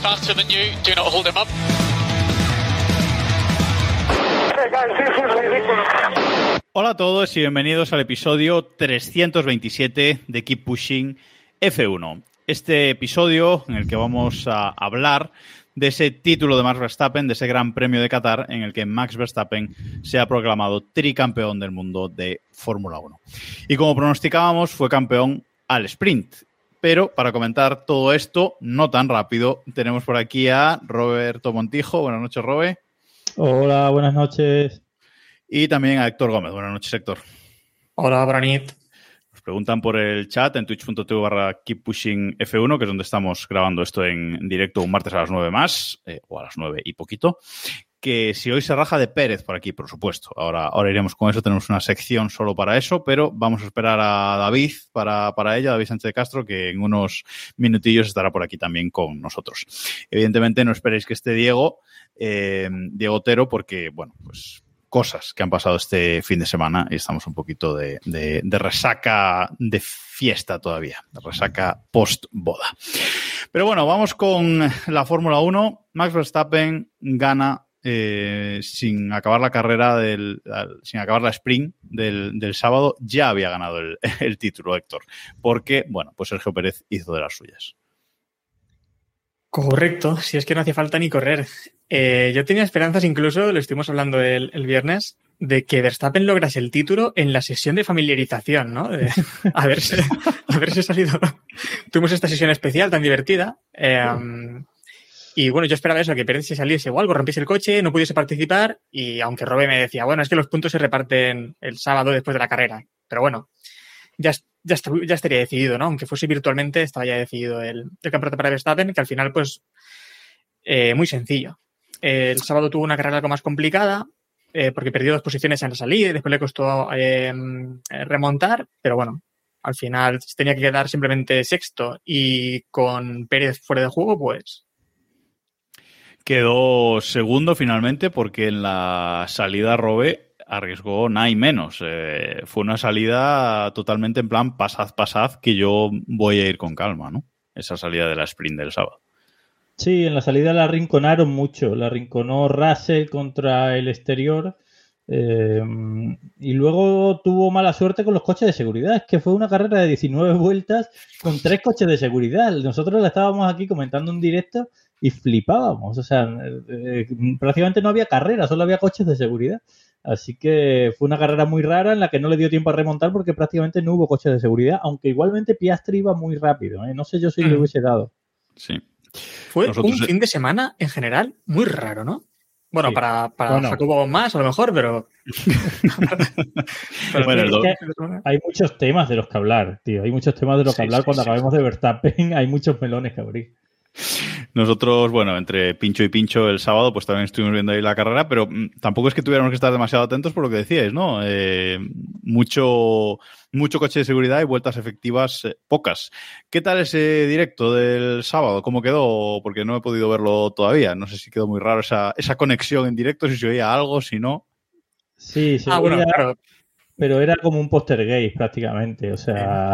Faster than you. Do not hold him up. Hola a todos y bienvenidos al episodio 327 de Keep Pushing F1. Este episodio en el que vamos a hablar de ese título de Max Verstappen, de ese Gran Premio de Qatar, en el que Max Verstappen se ha proclamado tricampeón del mundo de Fórmula 1. Y como pronosticábamos, fue campeón al sprint. Pero para comentar todo esto, no tan rápido, tenemos por aquí a Roberto Montijo. Buenas noches, Robe. Hola, buenas noches. Y también a Héctor Gómez. Buenas noches, Héctor. Hola, Branit. Nos preguntan por el chat en twitch.tv barra Keep Pushing F1, que es donde estamos grabando esto en directo un martes a las 9 más, eh, o a las 9 y poquito. Que si hoy se raja de Pérez por aquí, por supuesto. Ahora, ahora iremos con eso, tenemos una sección solo para eso, pero vamos a esperar a David para, para ella, David Sánchez de Castro, que en unos minutillos estará por aquí también con nosotros. Evidentemente, no esperéis que esté Diego, eh, Diego Otero, porque, bueno, pues cosas que han pasado este fin de semana y estamos un poquito de, de, de resaca de fiesta todavía, de resaca post-boda. Pero bueno, vamos con la Fórmula 1. Max Verstappen gana eh, sin acabar la carrera, del, sin acabar la sprint del, del sábado, ya había ganado el, el título, Héctor, porque, bueno, pues Sergio Pérez hizo de las suyas. Correcto, si es que no hacía falta ni correr. Eh, yo tenía esperanzas, incluso, lo estuvimos hablando el, el, viernes, de que Verstappen lograse el título en la sesión de familiarización, ¿no? De haberse, haberse salido. Tuvimos esta sesión especial tan divertida. Eh, um, y bueno, yo esperaba eso, que Pérez se saliese o algo, rompiese el coche, no pudiese participar. Y aunque Robe me decía, bueno, es que los puntos se reparten el sábado después de la carrera. Pero bueno, ya, ya, estaría decidido, ¿no? Aunque fuese virtualmente, estaba ya decidido el, campeonato para Verstappen, que al final, pues, eh, muy sencillo. El sábado tuvo una carrera algo más complicada, eh, porque perdió dos posiciones en la salida y después le costó eh, remontar, pero bueno, al final tenía que quedar simplemente sexto y con Pérez fuera de juego, pues. Quedó segundo finalmente porque en la salida Robe arriesgó nada y menos. Eh, fue una salida totalmente en plan pasad, pasad, que yo voy a ir con calma, ¿no? Esa salida de la sprint del sábado. Sí, en la salida la rinconaron mucho. La rinconó Russell contra el exterior. Eh, y luego tuvo mala suerte con los coches de seguridad. Es que fue una carrera de 19 vueltas con tres coches de seguridad. Nosotros la estábamos aquí comentando en directo y flipábamos. O sea, eh, prácticamente no había carrera, solo había coches de seguridad. Así que fue una carrera muy rara en la que no le dio tiempo a remontar porque prácticamente no hubo coches de seguridad, aunque igualmente Piastri iba muy rápido. ¿eh? No sé yo si mm. le hubiese dado. Sí. Fue Nosotros... un fin de semana en general muy raro, ¿no? Bueno, sí. para, para bueno. Jacobo más, a lo mejor, pero. pero bueno, es que hay muchos temas de los que hablar, tío. Hay muchos temas de los que sí, hablar. Sí, Cuando acabemos de Verstappen, hay muchos melones que abrir. Nosotros, bueno, entre pincho y pincho el sábado, pues también estuvimos viendo ahí la carrera, pero tampoco es que tuviéramos que estar demasiado atentos por lo que decíais, ¿no? Eh, mucho, mucho coche de seguridad y vueltas efectivas eh, pocas. ¿Qué tal ese directo del sábado? ¿Cómo quedó? Porque no he podido verlo todavía. No sé si quedó muy raro esa, esa conexión en directo, si se oía algo, si no. Sí, sí. Ah, bueno, claro. Pero era como un póster gay prácticamente, o sea,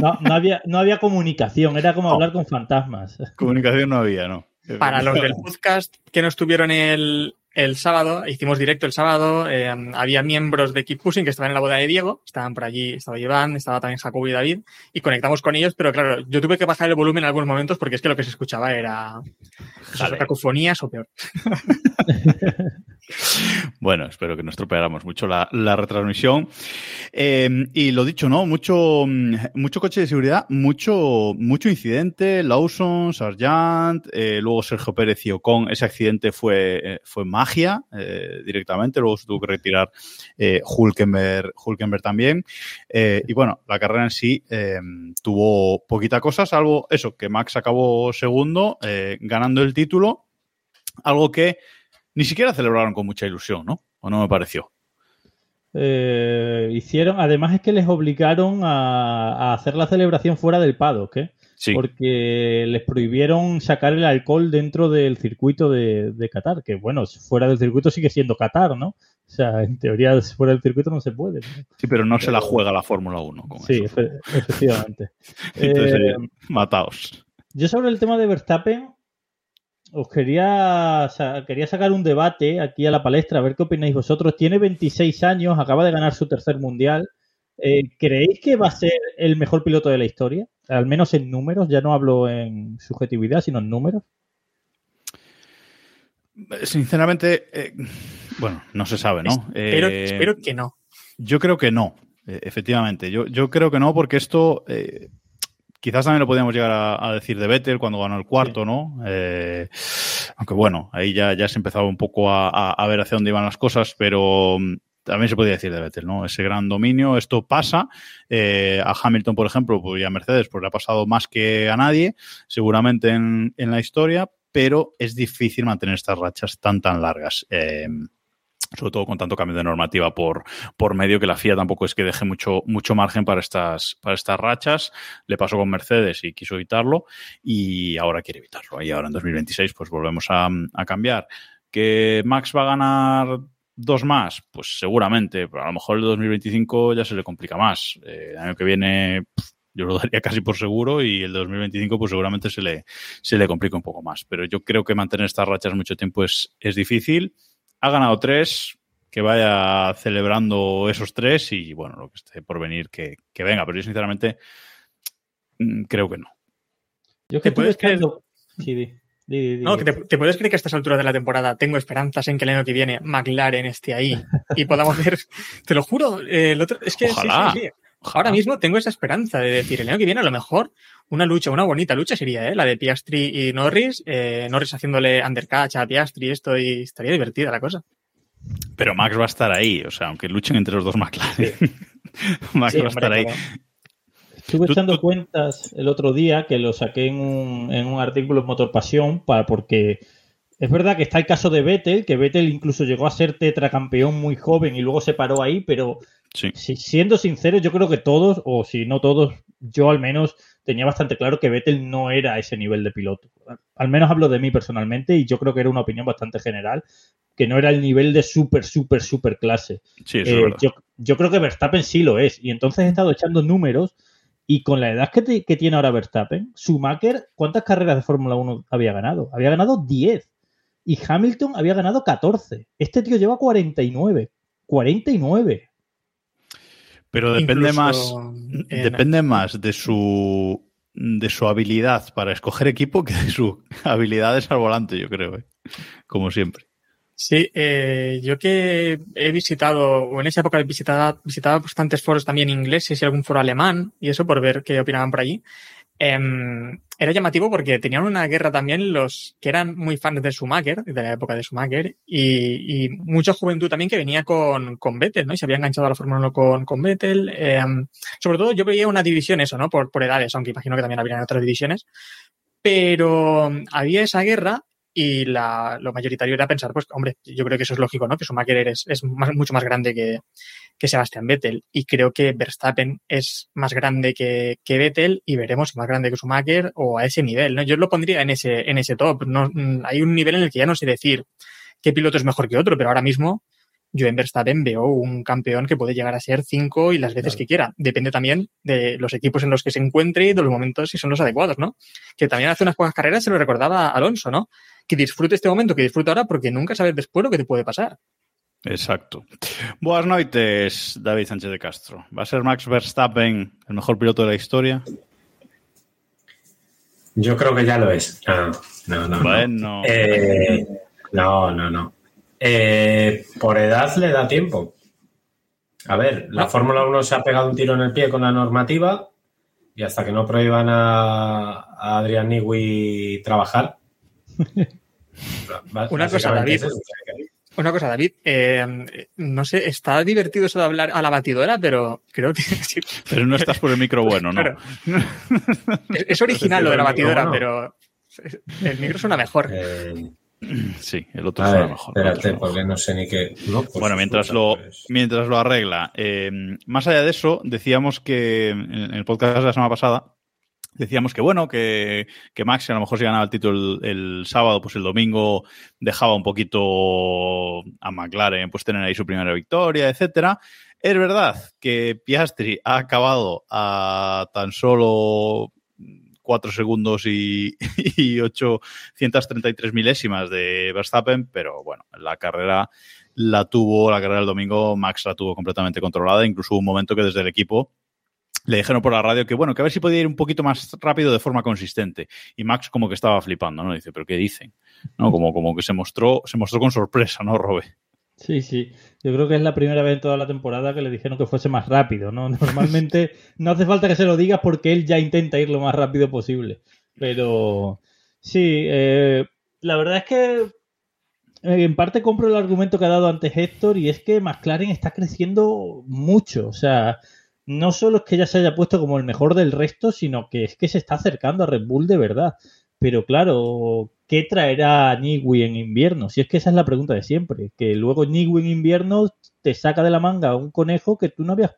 no, no, había, no había comunicación, era como hablar con fantasmas. Comunicación no había, ¿no? Para los del podcast que no estuvieron el, el sábado, hicimos directo el sábado, eh, había miembros de Keep Pushing que estaban en la boda de Diego, estaban por allí, estaba Iván, estaba también Jacobo y David, y conectamos con ellos, pero claro, yo tuve que bajar el volumen en algunos momentos porque es que lo que se escuchaba era pues, cacofonías o peor. bueno, espero que no estropeáramos mucho la, la retransmisión. Eh, y lo dicho, ¿no? Mucho, mucho coche de seguridad, mucho, mucho incidente, Lawson, Sargent, eh, luego Sergio Pérez y Ocon, ese accidente fue, fue magia eh, directamente, luego se tuvo que retirar eh, Hulkenberg, también. Eh, y bueno, la carrera en sí tuvo poquita cosa, salvo eso, que Max acabó segundo, ganando el título algo que ni siquiera celebraron con mucha ilusión, ¿no? ¿O no me pareció? Eh, hicieron, además es que les obligaron a, a hacer la celebración fuera del paddock, ¿eh? Sí. porque les prohibieron sacar el alcohol dentro del circuito de, de Qatar, que bueno, fuera del circuito sigue siendo Qatar, ¿no? O sea, en teoría fuera del circuito no se puede. ¿no? Sí, pero no se la juega la Fórmula 1 con Sí, eso. efe- efectivamente. Entonces, Eh, mataos. Yo sobre el tema de Verstappen os quería, quería sacar un debate aquí a la palestra, a ver qué opináis vosotros. Tiene 26 años, acaba de ganar su tercer mundial. Eh, ¿Creéis que va a ser el mejor piloto de la historia? Al menos en números, ya no hablo en subjetividad, sino en números. Sinceramente, eh, bueno, no se sabe, ¿no? Espero, Eh, espero que no. Yo creo que no, eh, efectivamente. Yo, yo creo que no, porque esto eh, quizás también lo podíamos llegar a, a decir de Vettel cuando ganó el cuarto, ¿no? Eh, aunque bueno, ahí ya, ya se empezaba un poco a, a- a ver hacia dónde iban las cosas, pero mm, también se podía decir de Vettel, ¿no? Ese gran dominio, esto pasa. Eh, a Hamilton, por ejemplo, pues, y a Mercedes, pues le ha pasado más que a nadie, seguramente en, la historia, pero es difícil mantener estas rachas tan, tan largas. Eh, sobre todo con tanto cambio de normativa por, por medio que la FIA tampoco es que deje mucho, mucho margen para estas, para estas rachas. Le pasó con Mercedes y quiso evitarlo y ahora quiere evitarlo. Y ahora en 2026 pues volvemos a cambiar. ¿Que Max va a ganar dos más? Pues seguramente, pero a lo mejor el 2025 ya se le complica más. Eh, el año que viene yo lo daría casi por seguro y el 2025 pues seguramente se le, se le complica un poco más. Pero yo creo que mantener estas rachas mucho tiempo es, es difícil ha ganado tres, que vaya celebrando esos tres y bueno, lo que esté por venir que, que venga. Pero yo sinceramente mm, creo que no. Yo que ¿Te puedes Sí, di, No, di. que te, te puedes creer que a estas alturas de la temporada tengo esperanzas en que el año que viene McLaren esté ahí y podamos ver, te lo juro, eh, el otro, es que sí, Ojalá. sí, sí. Ahora mismo tengo esa esperanza de decir, el año que viene a lo mejor una lucha, una bonita lucha sería, ¿eh? La de Piastri y Norris, eh, Norris haciéndole undercatch a Piastri y esto y estaría divertida la cosa. Pero Max va a estar ahí, o sea, aunque luchen entre los dos McLaren. Max Sí, va a hombre, estar ahí. Estuve Tú- echando tú- cuentas el otro día que lo saqué en un, en un artículo en Motor Pasión para, porque es verdad que está el caso de Vettel, que Vettel incluso llegó a ser tetracampeón muy joven y luego se paró ahí, pero Sí. si- siendo sincero, yo creo que todos, o si no todos, yo al menos tenía bastante claro que Vettel no era ese nivel de piloto. Al menos hablo de mí personalmente y yo creo que era una opinión bastante general, que no era el nivel de súper, súper, súper clase. Sí, eso Eh, es yo, yo creo que Verstappen sí lo es. Y entonces he estado echando números y con la edad que, te- que tiene ahora Verstappen, Schumacher, ¿cuántas carreras de Fórmula 1 había ganado? Había ganado 10. Y Hamilton había ganado 14. Este tío lleva 49. 49. Pero depende Incluso más, en- depende más de su de su habilidad para escoger equipo que de sus habilidades al volante, yo creo, ¿eh? como siempre. Sí, eh, yo que he visitado, o en esa época visitaba, visitaba bastantes foros también ingleses y algún foro alemán, y eso por ver qué opinaban por allí. Em, era llamativo porque tenían una guerra también los que eran muy fans de Schumacher, de la época de Schumacher, y, y mucha juventud también que venía con, con Vettel, ¿no? Y se había enganchado a la Fórmula 1 con, con Vettel. Em, sobre todo yo veía una división eso, ¿no? Por, por edades, aunque imagino que también habrían otras divisiones. Pero había esa guerra y la, lo mayoritario era pensar, pues, hombre, yo creo que eso es lógico, ¿no? Que Schumacher es, es más- mucho más grande que, que Sebastian Vettel. Y creo que Verstappen es más grande que, que Vettel y veremos más grande que Schumacher o a ese nivel, ¿no? Yo lo pondría en ese, en ese top. No, mm, hay un nivel en el que ya no sé decir qué piloto es mejor que otro, pero ahora mismo yo en Verstappen veo un campeón que puede llegar a ser cinco y las veces Claro. que quiera. Depende también de los equipos en los que se encuentre y de los momentos si son los adecuados, ¿no? Que también hace unas pocas carreras se lo recordaba Alonso, ¿no? Que disfrute este momento, que disfrute ahora, porque nunca sabes después lo que te puede pasar. Exacto. Buenas noches, David Sánchez de Castro. ¿Va a ser Max Verstappen el mejor piloto de la historia? Yo creo que ya lo es. No, no, no. no. Bueno, Eh, no, no, no. Eh, por edad le da tiempo. A ver, la No. Fórmula 1 se ha pegado un tiro en el pie con la normativa y hasta que no prohíban a, a Adrián Newey trabajar. ba- Una cosa, David. es Una cosa, David, eh, no sé, está divertido eso de hablar a la batidora, pero creo que sí, pero no estás por el micro bueno, ¿no? Claro. es, es original lo de la batidora, bueno. pero el micro suena mejor. eh, Sí, el otro A suena mejor. espérate, porque no sé ni qué. no, pues Bueno, mientras lo, pues. mientras lo arregla, eh, más allá de eso, decíamos que en en el podcast de la semana pasada, decíamos que bueno, que, que Max a lo mejor si ganaba el título el, el sábado, pues el domingo dejaba un poquito a McLaren, pues tener ahí su primera victoria, etcétera. Es verdad que Piastri ha acabado a tan solo 4 segundos y, y 833 milésimas de Verstappen, pero bueno, la carrera la tuvo, la carrera del domingo, Max la tuvo completamente controlada, incluso hubo un momento que desde el equipo le dijeron por la radio que bueno, que a ver si podía ir un poquito más rápido de forma consistente. Y Max como que estaba flipando, ¿no? Dice, pero ¿qué dicen? ¿No? Como, como que se mostró, se mostró con sorpresa, ¿no, Robe? Sí, sí. Yo creo que es la primera vez en toda la temporada que le dijeron que fuese más rápido, ¿no? Normalmente no hace falta que se lo digas porque él ya intenta ir lo más rápido posible. Pero sí, eh, la verdad es que eh, en parte compro el argumento que ha dado antes Héctor y es que McLaren está creciendo mucho. O sea, no solo es que ya se haya puesto como el mejor del resto, sino que es que se está acercando a Red Bull de verdad. Pero claro, ¿qué traerá Nigui en invierno? Si es que esa es la pregunta de siempre. Que luego Nigui en invierno te saca de la manga un conejo que tú no habías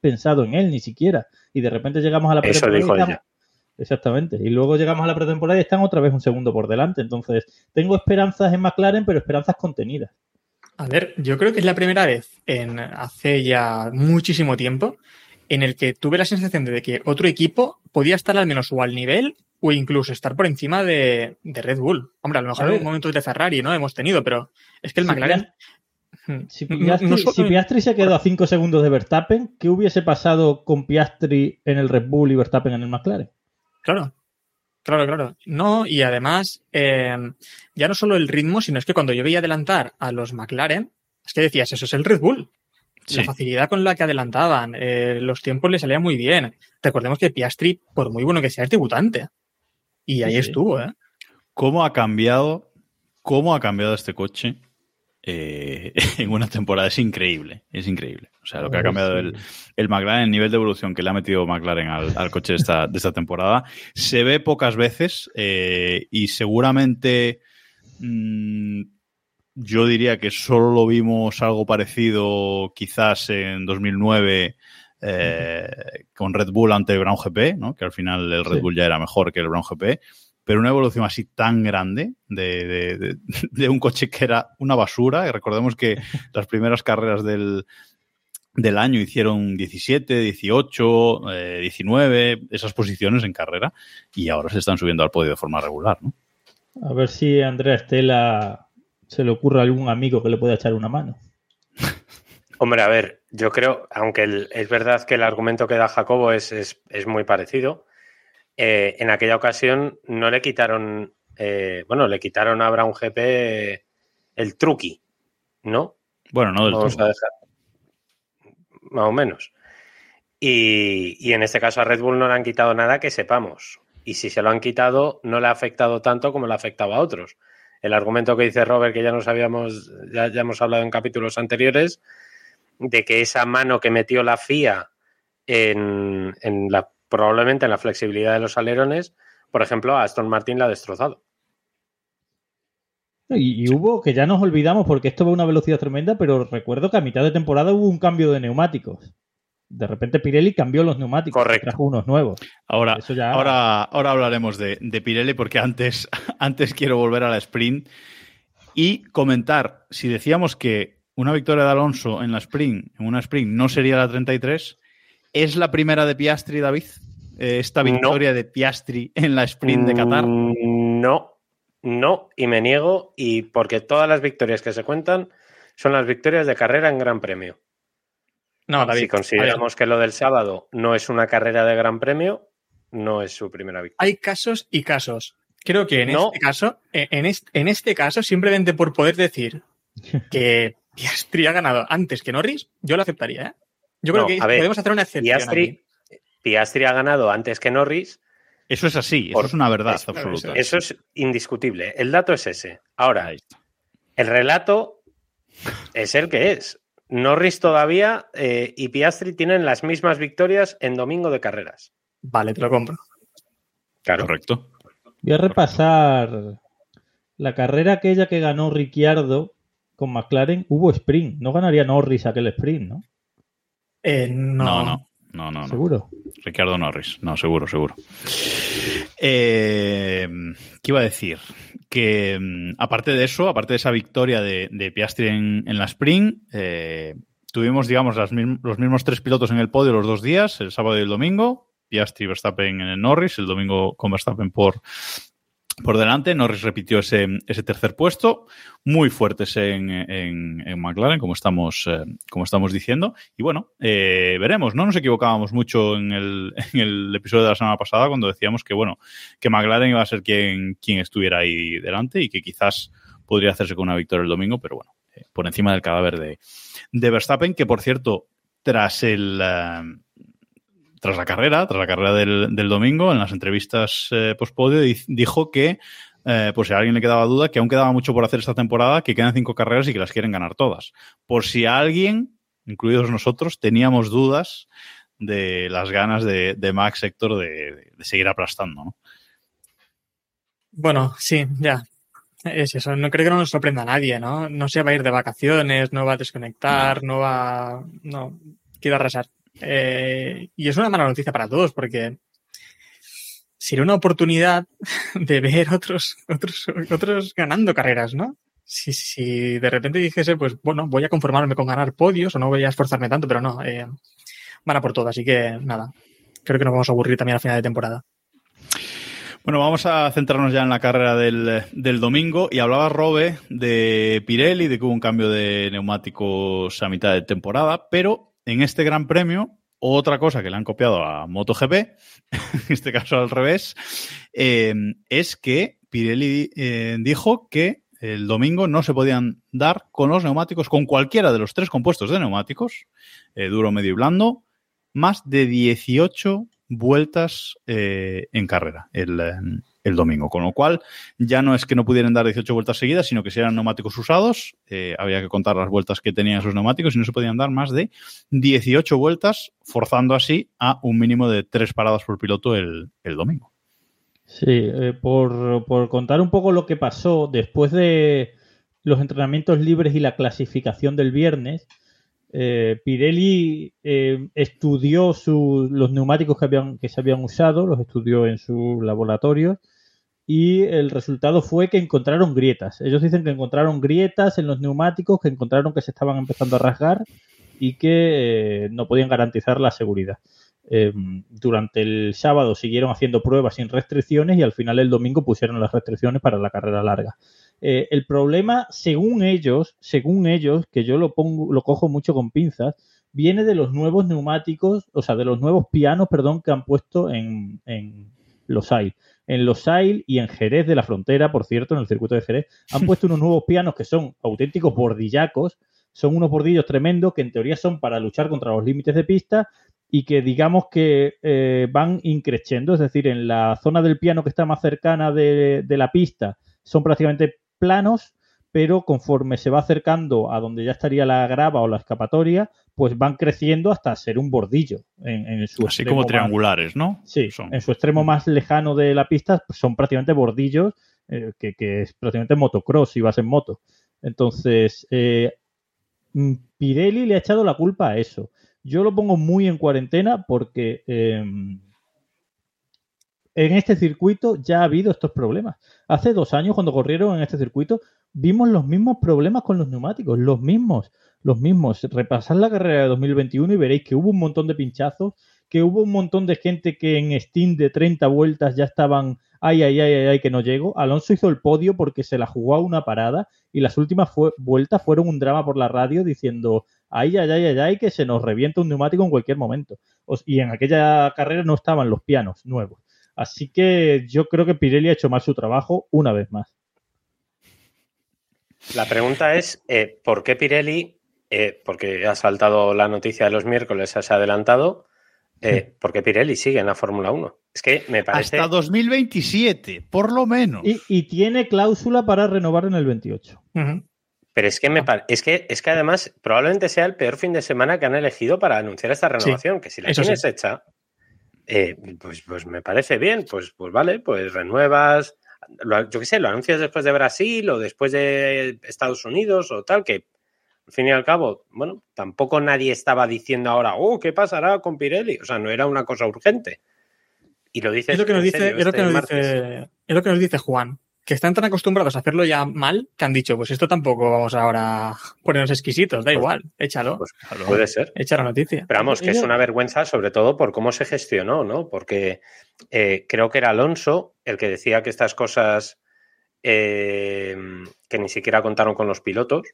pensado en él ni siquiera. Y de repente llegamos a la Eso pretemporada y dijo estamos- ella. Exactamente. Y luego llegamos a la pretemporada y están otra vez un segundo por delante. Entonces, tengo esperanzas en McLaren, pero esperanzas contenidas. A ver, yo creo que es la primera vez en hace ya muchísimo tiempo en el que tuve la sensación de que otro equipo podía estar al menos o al nivel o incluso estar por encima de, de Red Bull. Hombre, a lo mejor en momentos de Ferrari, ¿no? Hemos tenido, pero es que el Si McLaren. Si No- Piastri, no si Piastri se quedó a 5 segundos de Verstappen, ¿qué hubiese pasado con Piastri en el Red Bull y Verstappen en el McLaren? Claro, claro, claro. No, y además, eh, ya no solo el ritmo, sino es que cuando yo veía adelantar a los McLaren, es que decías, eso es el Red Bull. Sí. La facilidad con la que adelantaban, eh, los tiempos le salían muy bien. Recordemos que Piastri, por muy bueno que sea, es debutante. Y ahí Sí, estuvo, ¿eh? ¿Cómo ha cambiado, cómo ha cambiado este coche eh, en una temporada? Es increíble, es increíble. O sea, lo que ha cambiado el, el McLaren, el nivel de evolución que le ha metido McLaren al, al coche de esta, de esta temporada, se ve pocas veces eh, y seguramente mm, yo diría que solo lo vimos algo parecido quizás en 2009 eh, con Red Bull ante el Brown GP, ¿no? que al final el Red Sí. Bull ya era mejor que el Brown GP, pero una evolución así tan grande de, de- de- de un coche que era una basura, y recordemos que las primeras carreras del, del año hicieron 17, 18, eh, 19, esas posiciones en carrera, y ahora se están subiendo al podio de forma regular, ¿no? A ver si a Andrea Estela se le ocurre algún amigo que le pueda echar una mano. Hombre, a ver, yo creo, aunque el- es verdad que el argumento que da Jacobo es, es- es muy parecido, eh, en aquella ocasión no le quitaron, eh, bueno, le quitaron a Brown GP el truqui, ¿no? Bueno, no del Vamos a dejar. Más o menos. Y, y en este caso a Red Bull no le han quitado nada que sepamos. Y si se lo han quitado, no le ha afectado tanto como le ha afectado a otros. El argumento que dice Robert, que ya nos habíamos, ya, ya hemos hablado en capítulos anteriores, de que esa mano que metió la FIA en, en la, probablemente en la flexibilidad de los alerones, por ejemplo, a Aston Martin la ha destrozado. Y, y hubo, que ya nos olvidamos porque esto va a una velocidad tremenda, pero recuerdo que a mitad de temporada hubo un cambio de neumáticos. De repente Pirelli cambió los neumáticos, Correcto. trajo unos nuevos. Ahora, Eso ya- ahora, ahora hablaremos de, de Pirelli porque antes, antes quiero volver a la sprint y comentar si decíamos que una victoria de Alonso en la sprint, en una sprint, no sería la 33, ¿es la primera de Piastri, David? Eh, Esta No. victoria de Piastri en la sprint de Qatar. Mm, No, no, y me niego, y porque todas las victorias que se cuentan son las victorias de carrera en Gran Premio. No, David. si consideramos que lo del sábado no es una carrera de Gran Premio, no es su primera victoria. hay casos y casos. Creo que en No. este caso, en este, en este caso, simplemente por poder decir que Piastri ha ganado antes que Norris, yo lo aceptaría, ¿eh? Yo creo No, que ver, podemos hacer una excepción. Piastri. Piastri ha ganado antes que Norris, Eso es así, eso Por- es una verdad es- absoluta. eso es indiscutible. El dato es ese. Ahora, el relato es el que es. Norris todavía eh, y Piastri tienen las mismas victorias en domingo de carreras. Vale, te lo compro. Claro. Correcto. Voy a repasar la carrera aquella que ganó Ricciardo con McLaren hubo sprint. No ganaría Norris aquel sprint, ¿no? Eh, no. No, no, no, no. no. Seguro. Ricardo Norris, no, seguro, seguro. Eh, ¿Qué iba a decir? Que mm, aparte de eso, aparte de esa victoria de, de Piastri en, en la Spring, eh, tuvimos, digamos, las mism- los mismos tres pilotos en el podio los dos días, el sábado y el domingo. Piastri y Verstappen en el Norris, el domingo con Verstappen por, por delante. Norris repitió ese, ese tercer puesto, muy fuertes en, en, en McLaren, como estamos, eh, como estamos diciendo. Y bueno, eh, veremos, no nos equivocábamos mucho en el, en el episodio de la semana pasada cuando decíamos que, bueno, que McLaren iba a ser quien, quien estuviera ahí delante y que quizás podría hacerse con una victoria el domingo, pero bueno, eh, por encima del cadáver de, de Verstappen, que por cierto, tras el. eh, tras la carrera, tras la carrera del, del domingo, en las entrevistas eh, post-podio, di- dijo que, eh, por si a alguien le quedaba duda, que aún quedaba mucho por hacer esta temporada, que quedan cinco carreras y que las quieren ganar todas. Por si a alguien, incluidos nosotros, teníamos dudas de las ganas de, de Max Héctor de, de seguir aplastando, ¿no? Bueno, sí, ya. Es eso. No creo que no nos sorprenda a nadie, ¿no? No se va a ir de vacaciones, no va a desconectar, no va. No. Quiere arrasar. Eh, y es una mala noticia para todos, porque sería una oportunidad de ver otros, otros, otros ganando carreras, ¿no? Si, si de repente dijese, pues bueno, voy a conformarme con ganar podios o no voy a esforzarme tanto, pero no, eh, van a por todo, así que nada. Creo que nos vamos a aburrir también al final de temporada. Bueno, vamos a centrarnos ya en la carrera del, del domingo. Y hablaba Robe de Pirelli, de que hubo un cambio de neumáticos a mitad de temporada, pero en este Gran Premio, otra cosa que le han copiado a MotoGP, en este caso al revés, eh, es que Pirelli eh, dijo que el domingo no se podían dar con los neumáticos, con cualquiera de los tres compuestos de neumáticos, eh, duro, medio y blando, más de 18 vueltas eh, en carrera. El, eh, el, domingo. Con lo cual, ya no es que no pudieran dar 18 vueltas seguidas, sino que si eran neumáticos usados, eh, había que contar las vueltas que tenían esos neumáticos y no se podían dar más de 18 vueltas, forzando así a un mínimo de tres paradas por piloto el, el domingo. Sí, eh, por, por contar un poco lo que pasó después de los entrenamientos libres y la clasificación del viernes, eh, Pirelli estudió su, los neumáticos que, habían, que se habían usado, los estudió en su laboratorio y el resultado fue que encontraron grietas. Ellos dicen que encontraron grietas en los neumáticos, que encontraron que se estaban empezando a rasgar y que eh, no podían garantizar la seguridad. Eh, durante el sábado siguieron haciendo pruebas sin restricciones y al final el domingo pusieron las restricciones para la carrera larga. Eh, el problema, según ellos, según ellos, que yo lo pongo, lo cojo mucho con pinzas, viene de los nuevos neumáticos, o sea, de los nuevos pianos, perdón, que han puesto en, en Losail. En Losail y en Jerez de la Frontera, por cierto, en el circuito de Jerez, han puesto unos nuevos pianos que son auténticos bordillacos, son unos bordillos tremendos que en teoría son para luchar contra los límites de pista y que digamos que eh, van increciendo, es decir, en la zona del piano que está más cercana de, de la pista son prácticamente planos, pero conforme se va acercando a donde ya estaría la grava o la escapatoria, pues van creciendo hasta ser un bordillo. En, en su Así como triangulares, más, ¿no? Sí, son. en su extremo más lejano de la pista pues son prácticamente bordillos, eh, que, que, es prácticamente motocross si vas en moto. Entonces, eh, Pirelli le ha echado la culpa a eso. Yo lo pongo muy en cuarentena porque eh, en este circuito ya ha habido estos problemas. Hace dos años, cuando corrieron en este circuito, vimos los mismos problemas con los neumáticos, los mismos, los mismos. Repasad la carrera de 2021 y veréis que hubo un montón de pinchazos, que hubo un montón de gente que en Steam de 30 vueltas ya estaban, ay, ay, ay, ay, ay, que no llego. Alonso hizo el podio porque se la jugó a una parada y las últimas vueltas fueron un drama por la radio diciendo, ay, ay, ay, ay, ay, que se nos revienta un neumático en cualquier momento. Y en aquella carrera no estaban los pianos nuevos. Así que yo creo que Pirelli ha hecho mal su trabajo una vez más. La pregunta es, eh, ¿por qué Pirelli, eh, porque ha saltado la noticia de los miércoles, se ha adelantado, eh, ¿por qué Pirelli sigue en la Fórmula 1? Es que me parece... Hasta 2027, por lo menos. Y, y tiene cláusula para renovar en el 28. Uh -huh. Pero es que, me es, que, es que además probablemente sea el peor fin de semana que han elegido para anunciar esta renovación, sí, que si la tienes sí. hecha, eh, pues, pues me parece bien, pues, pues vale, pues renuevas, yo qué sé, lo anuncias después de Brasil o después de Estados Unidos o tal, que al fin y al cabo, bueno, tampoco nadie estaba diciendo ahora, oh, ¿qué pasará con Pirelli? O sea, no era una cosa urgente. Y lo dices Es lo que nos dice, serio es lo este que nos martes. dice, es lo que nos dice Juan, que están tan acostumbrados a hacerlo ya mal que han dicho, pues esto tampoco vamos ahora a ponernos exquisitos, da igual, échalo, Pues puede ser. echa la noticia. Pero vamos, que es una vergüenza sobre todo por cómo se gestionó, ¿no? Porque eh, creo que era Alonso el que decía que estas cosas eh, que ni siquiera contaron con los pilotos.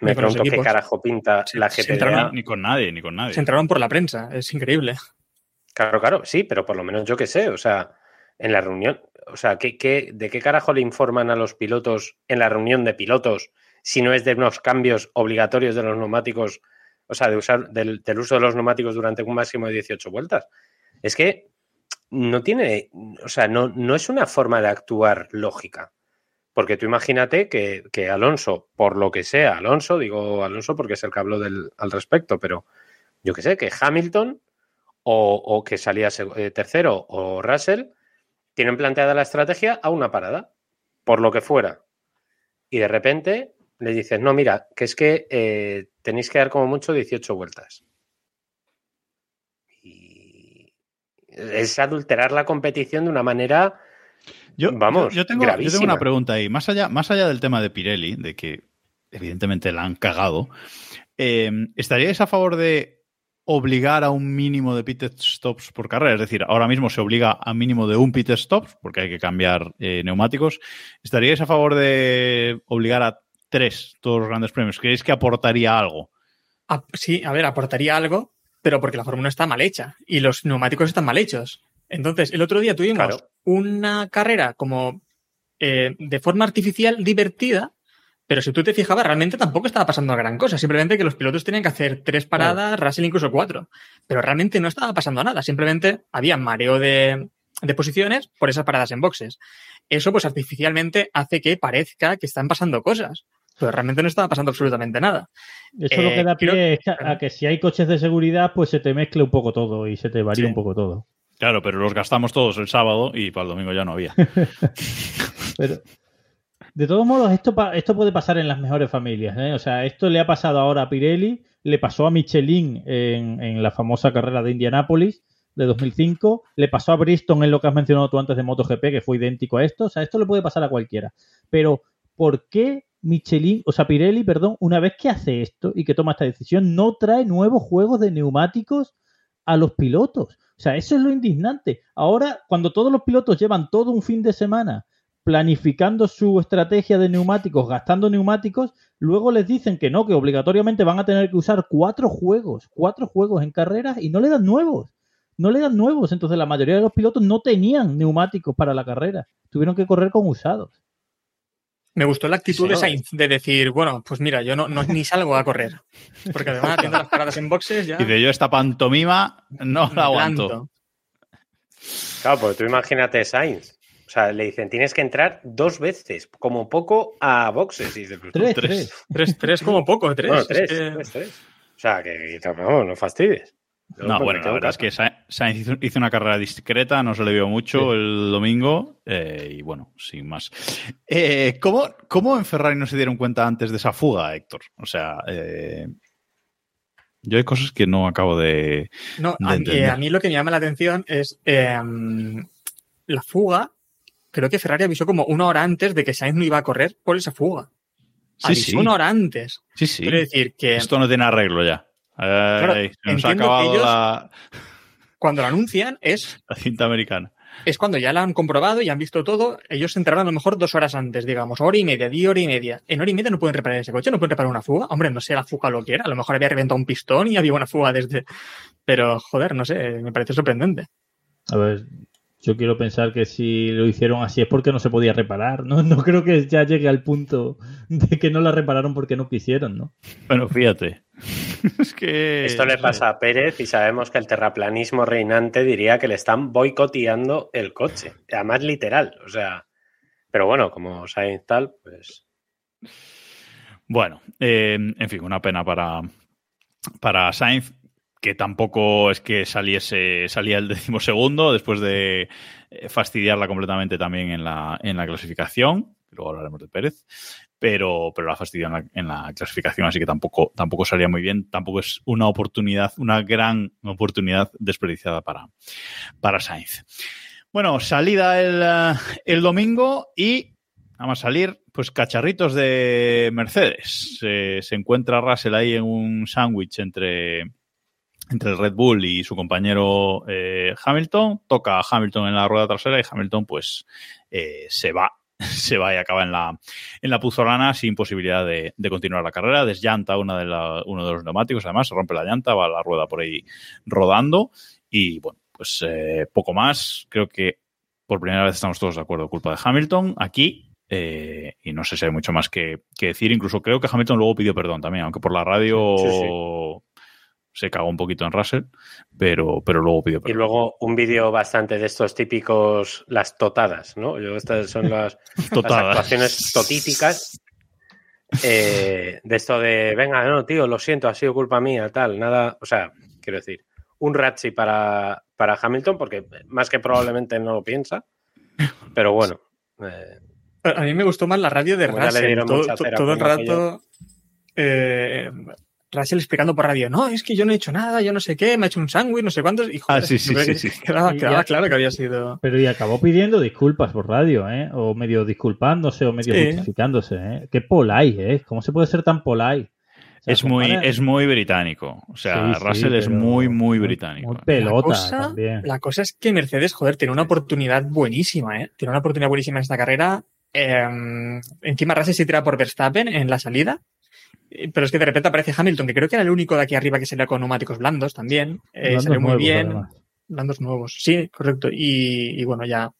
Me pregunto qué carajo pinta Sí, la se GPDA. entraron Ni con nadie, ni con nadie. Se entraron por la prensa, es increíble. Claro, claro, sí, pero por lo menos yo qué sé, o sea, en la reunión, o sea, ¿qué, qué, de qué carajo le informan a los pilotos en la reunión de pilotos si no es de unos cambios obligatorios de los neumáticos, o sea, de usar del, del uso de los neumáticos durante un máximo de 18 vueltas? Es que no tiene, o sea, no, no es una forma de actuar lógica. Porque tú imagínate que, que Alonso, por lo que sea, Alonso, digo Alonso porque es el que habló del, al respecto, pero yo que sé, que Hamilton o, o que salía eh, tercero o Russell tienen planteada la estrategia a una parada, por lo que fuera. Y de repente les dices, no, mira, que es que eh, tenéis que dar como mucho 18 vueltas. Y es adulterar la competición de una manera Yo, Vamos, yo, yo tengo, yo tengo una pregunta ahí. Más allá, más allá del tema de Pirelli, de que evidentemente la han cagado, eh, ¿estaríais a favor de obligar a un mínimo de pit stops por carrera? Es decir, ahora mismo se obliga a mínimo de un pit stop porque hay que cambiar eh, neumáticos. ¿Estaríais a favor de obligar a tres todos los grandes premios? ¿Creéis que aportaría algo? Ah, sí, a ver, aportaría algo, pero porque la Fórmula está mal hecha y los neumáticos están mal hechos. Entonces, el otro día tuvimos Claro. Una carrera como eh, de forma artificial divertida, pero si tú te fijabas, realmente tampoco estaba pasando gran cosa. Simplemente que los pilotos tenían que hacer tres paradas, Russell incluso cuatro. Pero realmente no estaba pasando nada. Simplemente había mareo de, de posiciones por esas paradas en boxes. Eso, pues artificialmente hace que parezca que están pasando cosas. Pero realmente no estaba pasando absolutamente nada. Eso lo Eh, que da pie creo- es a que si hay coches de seguridad, pues se te mezcle un poco todo y se te varía Sí. un poco todo. Claro, pero los gastamos todos el sábado y para el domingo ya no había. Pero, de todos modos, esto, esto puede pasar en las mejores familias. ¿eh? O sea, esto le ha pasado ahora a Pirelli, le pasó a Michelin en, en la famosa carrera de Indianápolis de 2005, le pasó a Bristol en lo que has mencionado tú antes de MotoGP, que fue idéntico a esto. O sea, esto le puede pasar a cualquiera. Pero, ¿por qué Michelin, o sea, Pirelli, perdón, una vez que hace esto y que toma esta decisión, no trae nuevos juegos de neumáticos a los pilotos? O sea, eso es lo indignante. Ahora, cuando todos los pilotos llevan todo un fin de semana planificando su estrategia de neumáticos, gastando neumáticos, luego les dicen que no, que obligatoriamente van a tener que usar cuatro juegos, cuatro juegos en carreras y no le dan nuevos. No le dan nuevos. Entonces la mayoría de los pilotos no tenían neumáticos para la carrera. Tuvieron que correr con usados. Me gustó la actitud Sí, de. Sainz de decir, bueno, pues mira, yo no, no ni salgo a correr. Porque además haciendo las paradas en boxes ya. Y de yo esta pantomima no la aguanto. planto. Claro, porque tú imagínate Sainz. O sea, le dicen, tienes que entrar dos veces, como poco, a boxes. Y dices, pues, Tres, Tres. tres. Tres, como poco, tres. Bueno, Es tres, que- tres, tres. O sea, que, que no, no fastidies. Yo, No, bueno, la verdad es que Sa- Sainz hizo, hizo una carrera discreta, no se le vio mucho el domingo eh, y bueno, sin más. Eh, ¿cómo, ¿Cómo en Ferrari no se dieron cuenta antes de esa fuga, Héctor? O sea, eh, yo hay cosas que no acabo de... No, de a, entender. eh, a mí lo que me llama la atención es eh, la fuga. Creo que Ferrari avisó como una hora antes de que Sainz no iba a correr por esa fuga. Sí, avisó sí. una hora antes. Sí, sí. Quiero decir que Esto no tiene arreglo ya. Ay, se nos ha entiendo que acabado ellos- la, cuando lo anuncian es, la cinta americana. es cuando ya la han comprobado y han visto todo. Ellos se enteraron a lo mejor dos horas antes, digamos, hora y media, di hora y media. En hora y media no pueden reparar ese coche, no pueden reparar una fuga. Hombre, no sé la fuga lo que era. A lo mejor había reventado un pistón y había una fuga desde. Pero, joder, no sé, me parece sorprendente. A ver, yo quiero pensar que si lo hicieron así es porque no se podía reparar. No, no creo que ya llegue al punto de que no la repararon porque no quisieron, ¿no? Bueno, fíjate. es que... Esto le pasa a Pérez y sabemos que el terraplanismo reinante diría que le están boicoteando el coche. Además, literal. O sea, pero bueno, como Sainz tal, pues. Bueno, eh, en fin, una pena para, para Sainz. Que tampoco es que saliese, salía el decimosegundo después de eh, fastidiarla completamente también en la, en la clasificación. Luego hablaremos de Pérez. Pero, pero la fastidió en la, clasificación, así que tampoco, tampoco salía muy bien. Tampoco es una oportunidad, una gran oportunidad desperdiciada para, para Sainz. Bueno, salida el, eh, el domingo y vamos a salir, pues cacharritos de Mercedes. Se- se encuentra Russell ahí en un sándwich entre, entre el Red Bull y su compañero eh, Hamilton. Toca a Hamilton en la rueda trasera y Hamilton, pues, eh, se va. Se va y acaba en la, en la puzolana sin posibilidad de, de continuar la carrera. Desllanta una de la- uno de los neumáticos, además, se rompe la llanta, va la rueda por ahí rodando. Y bueno, pues eh, poco más. Creo que por primera vez estamos todos de acuerdo, culpa de Hamilton. Aquí eh, y no sé si hay mucho más que, que decir. Incluso creo que Hamilton luego pidió perdón también, aunque por la radio. Se cagó un poquito en Russell, pero, pero luego pidió Y perdón. luego un vídeo bastante de estos típicos, las totadas, ¿no? Yo, estas son las, las actuaciones totíticas. eh, de esto de, venga, no, tío, lo siento, ha sido culpa mía, tal, nada. O sea, quiero decir, un Ratchi para, para Hamilton, porque más que probablemente no lo piensa. Pero bueno, eh, A mí me gustó más la radio de Russell. Todo, todo el rato. eh, Russell explicando por radio, no, es que yo no he hecho nada, yo no sé qué, me ha hecho un sándwich, no sé cuántos. Y joder, Ah, sí, sí, sí, que sí. Quedaba, Y quedaba ya- claro que había sido. Pero y acabó pidiendo disculpas por radio, ¿eh? O medio disculpándose o medio Sí. justificándose, ¿eh? Qué polite, ¿eh? ¿Cómo se puede ser tan polite? O sea, Es muy, es muy británico. O sea, Sí, sí, Russell es muy, muy británico. Muy pelota la, cosa, también. la cosa es que Mercedes, joder, tiene una oportunidad buenísima, ¿eh? Tiene una oportunidad buenísima en esta carrera. Eh, encima Russell se tira por Verstappen en la salida. Eh, Pero es que de repente aparece Hamilton, que creo que era el único de aquí arriba que salía con neumáticos blandos también. Eh, Blandos salió muy nuevos, bien. además. Blandos nuevos, sí, correcto. Y, y bueno, ya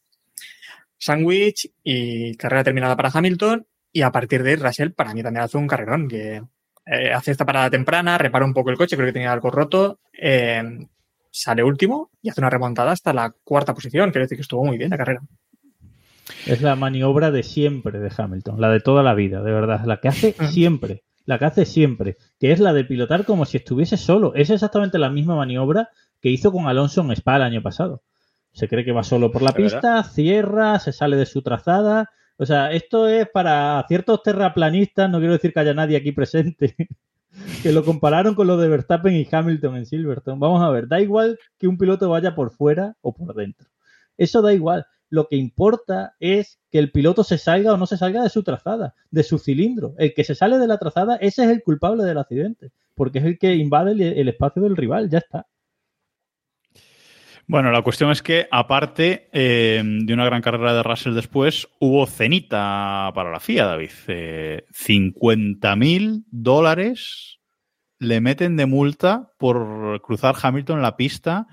sándwich y carrera terminada para Hamilton. Y a partir de ahí, Russell para mí también hace un carrerón, que eh, hace esta parada temprana, repara un poco el coche, creo que tenía algo roto, eh, sale último y hace una remontada hasta la cuarta posición, quiero decir que estuvo muy bien la carrera. Es la maniobra de siempre de Hamilton, la de toda la vida, de verdad, la que hace siempre, la que hace siempre, que es la de pilotar como si estuviese solo. Es exactamente la misma maniobra que hizo con Alonso en Spa el año pasado. Se cree que va solo por la pista, cierra, se sale de su trazada. O sea, esto es para ciertos terraplanistas, no quiero decir que haya nadie aquí presente, que lo compararon con lo de Verstappen y Hamilton en Silverstone. Vamos a ver, da igual que un piloto vaya por fuera o por dentro. Eso da igual. Lo que importa es que el piloto se salga o no se salga de su trazada, de su cilindro. El que se sale de la trazada, ese es el culpable del accidente, porque es el que invade el, espacio del rival, ya está. Bueno, la cuestión es que, aparte eh, de una gran carrera de Russell después, hubo cenita para la FIA, David. Eh, 50.000 dólares le meten de multa por cruzar Hamilton la pista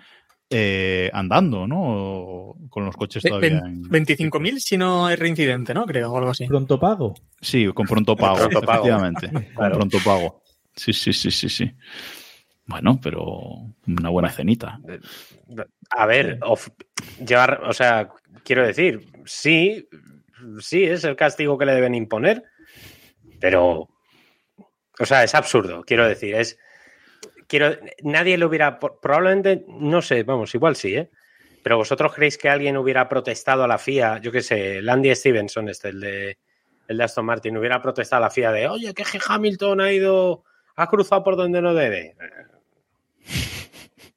eh, andando, ¿no? O con los coches todavía. en- 25.000 si no es reincidente, ¿no? Creo, o algo así. Pronto pago. Sí, con pronto pago, Pronto pago. efectivamente. Con pronto pago. Sí, sí, sí, sí, sí. Bueno, pero una buena cenita. a ver, of- llevar, o sea, quiero decir, sí, sí es el castigo que le deben imponer, pero, o sea, es absurdo, quiero decir, es, quiero, nadie lo hubiera, probablemente, no sé, vamos, igual sí, ¿eh? Pero vosotros creéis que alguien hubiera protestado a la FIA, yo qué sé, Landy Stevenson, este, el de, el de Aston Martin, hubiera protestado a la FIA de, oye, que Hamilton ha ido, ha cruzado por donde no debe.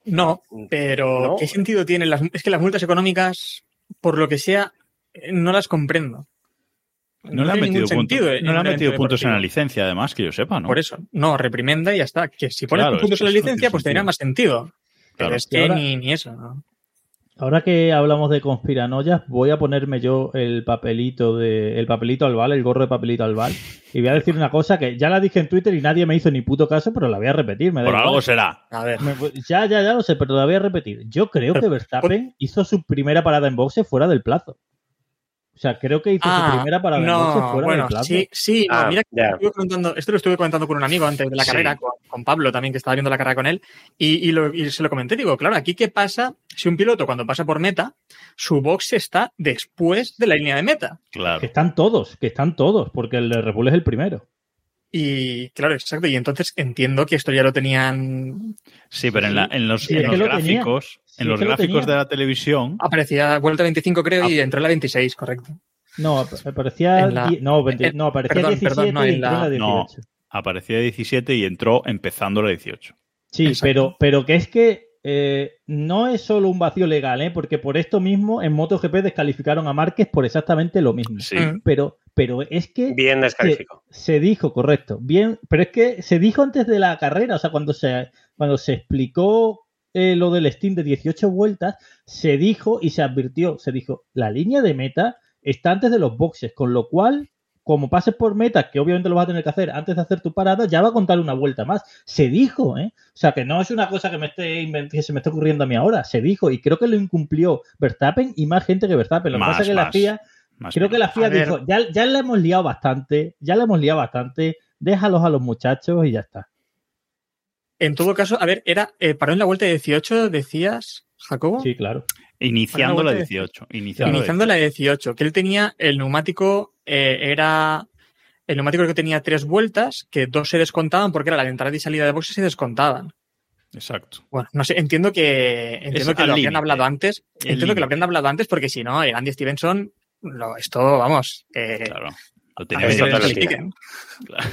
No, pero No. ¿qué sentido tienen las Es que las multas económicas, por lo que sea, no las comprendo. No, le han metido, ningún punto- sentido en no le han un metido evento puntos en la licencia, además, que yo sepa, ¿no? Por eso, no, reprimenda y ya está. Que si pones Claro, puntos en la licencia, pues tendría más sentido. Pero Claro. es que ahora- ni, ni eso. ¿no? Ahora que hablamos de conspiranoias, voy a ponerme yo el papelito de el papelito albal, el gorro de papelito albal, y voy a decir una cosa que ya la dije en Twitter y nadie me hizo ni puto caso, pero la voy a repetir. Me Por algo será. A ver. Me- ya, ya, ya lo sé, pero la voy a repetir. Yo creo que Verstappen hizo su primera parada en boxe fuera del plazo. O sea, creo que hizo su primera parada en boxe Ah, no, fuera bueno, del plazo. sí, sí, no, Ah, mira, que ya. estuve comentando, esto lo estuve comentando con un amigo antes de la Sí. carrera, con, con Pablo también, que estaba viendo la carrera con él, y, y lo- y se lo comenté, digo, claro, aquí qué pasa si un piloto cuando pasa por meta, su box está después de la línea de meta. Claro. Que están todos, que están todos, porque el de Red Bull es el primero. Y claro, exacto. Y entonces entiendo que esto ya lo tenían. Sí, pero en, la- en los, Sí, en los lo tenía. gráficos, Sí, en los lo gráficos tenía. de la televisión, Aparecía vuelta 25, creo, Ah. y entró en la 26, correcto. No, ap- aparecía. En la- no, 20 en- no, aparecía perdón, 17 perdón, no, y en la- la No. 18. aparecía 17 y entró empezando la 18. Sí, Exacto. pero, pero que es que eh, no es solo un vacío legal, ¿eh? porque por esto mismo en MotoGP descalificaron a Márquez por exactamente lo mismo. Sí. Mm. Pero, pero es que Bien descalificado. se dijo, correcto, bien, pero es que se dijo antes de la carrera, o sea, cuando se, cuando se explicó eh, lo del Steam de 18 vueltas, se dijo y se advirtió, se dijo, la línea de meta está antes de los boxes, con lo cual, como pases por meta, que obviamente lo vas a tener que hacer antes de hacer tu parada, ya va a contar una vuelta más. Se dijo, ¿eh? O sea, que no es una cosa que, me esté que se me esté ocurriendo a mí ahora, se dijo, y creo que lo incumplió Verstappen y más gente que Verstappen. Lo que pasa es que la. FIA Más Creo que la FIA ver. dijo, ya, ya le hemos liado bastante, ya le hemos liado bastante, déjalos a los muchachos y ya está. En todo caso, a ver, era eh, paró en la vuelta 18, decías, Jacobo. Sí, claro. Iniciando la Bueno, 18. Iniciando la Iniciando la 18, que él tenía el neumático, eh, era el neumático que tenía tres vueltas, que dos se descontaban porque era la entrada y salida de boxes se descontaban. 18. Exacto. Bueno, no sé, entiendo que entiendo Es que lo habrían hablado antes. El Entiendo que lo habrían hablado antes porque si no, el Andy Stevenson, lo, esto, vamos, eh, Claro. Lo a tenía ver Esto si te le lo expliquen. claro.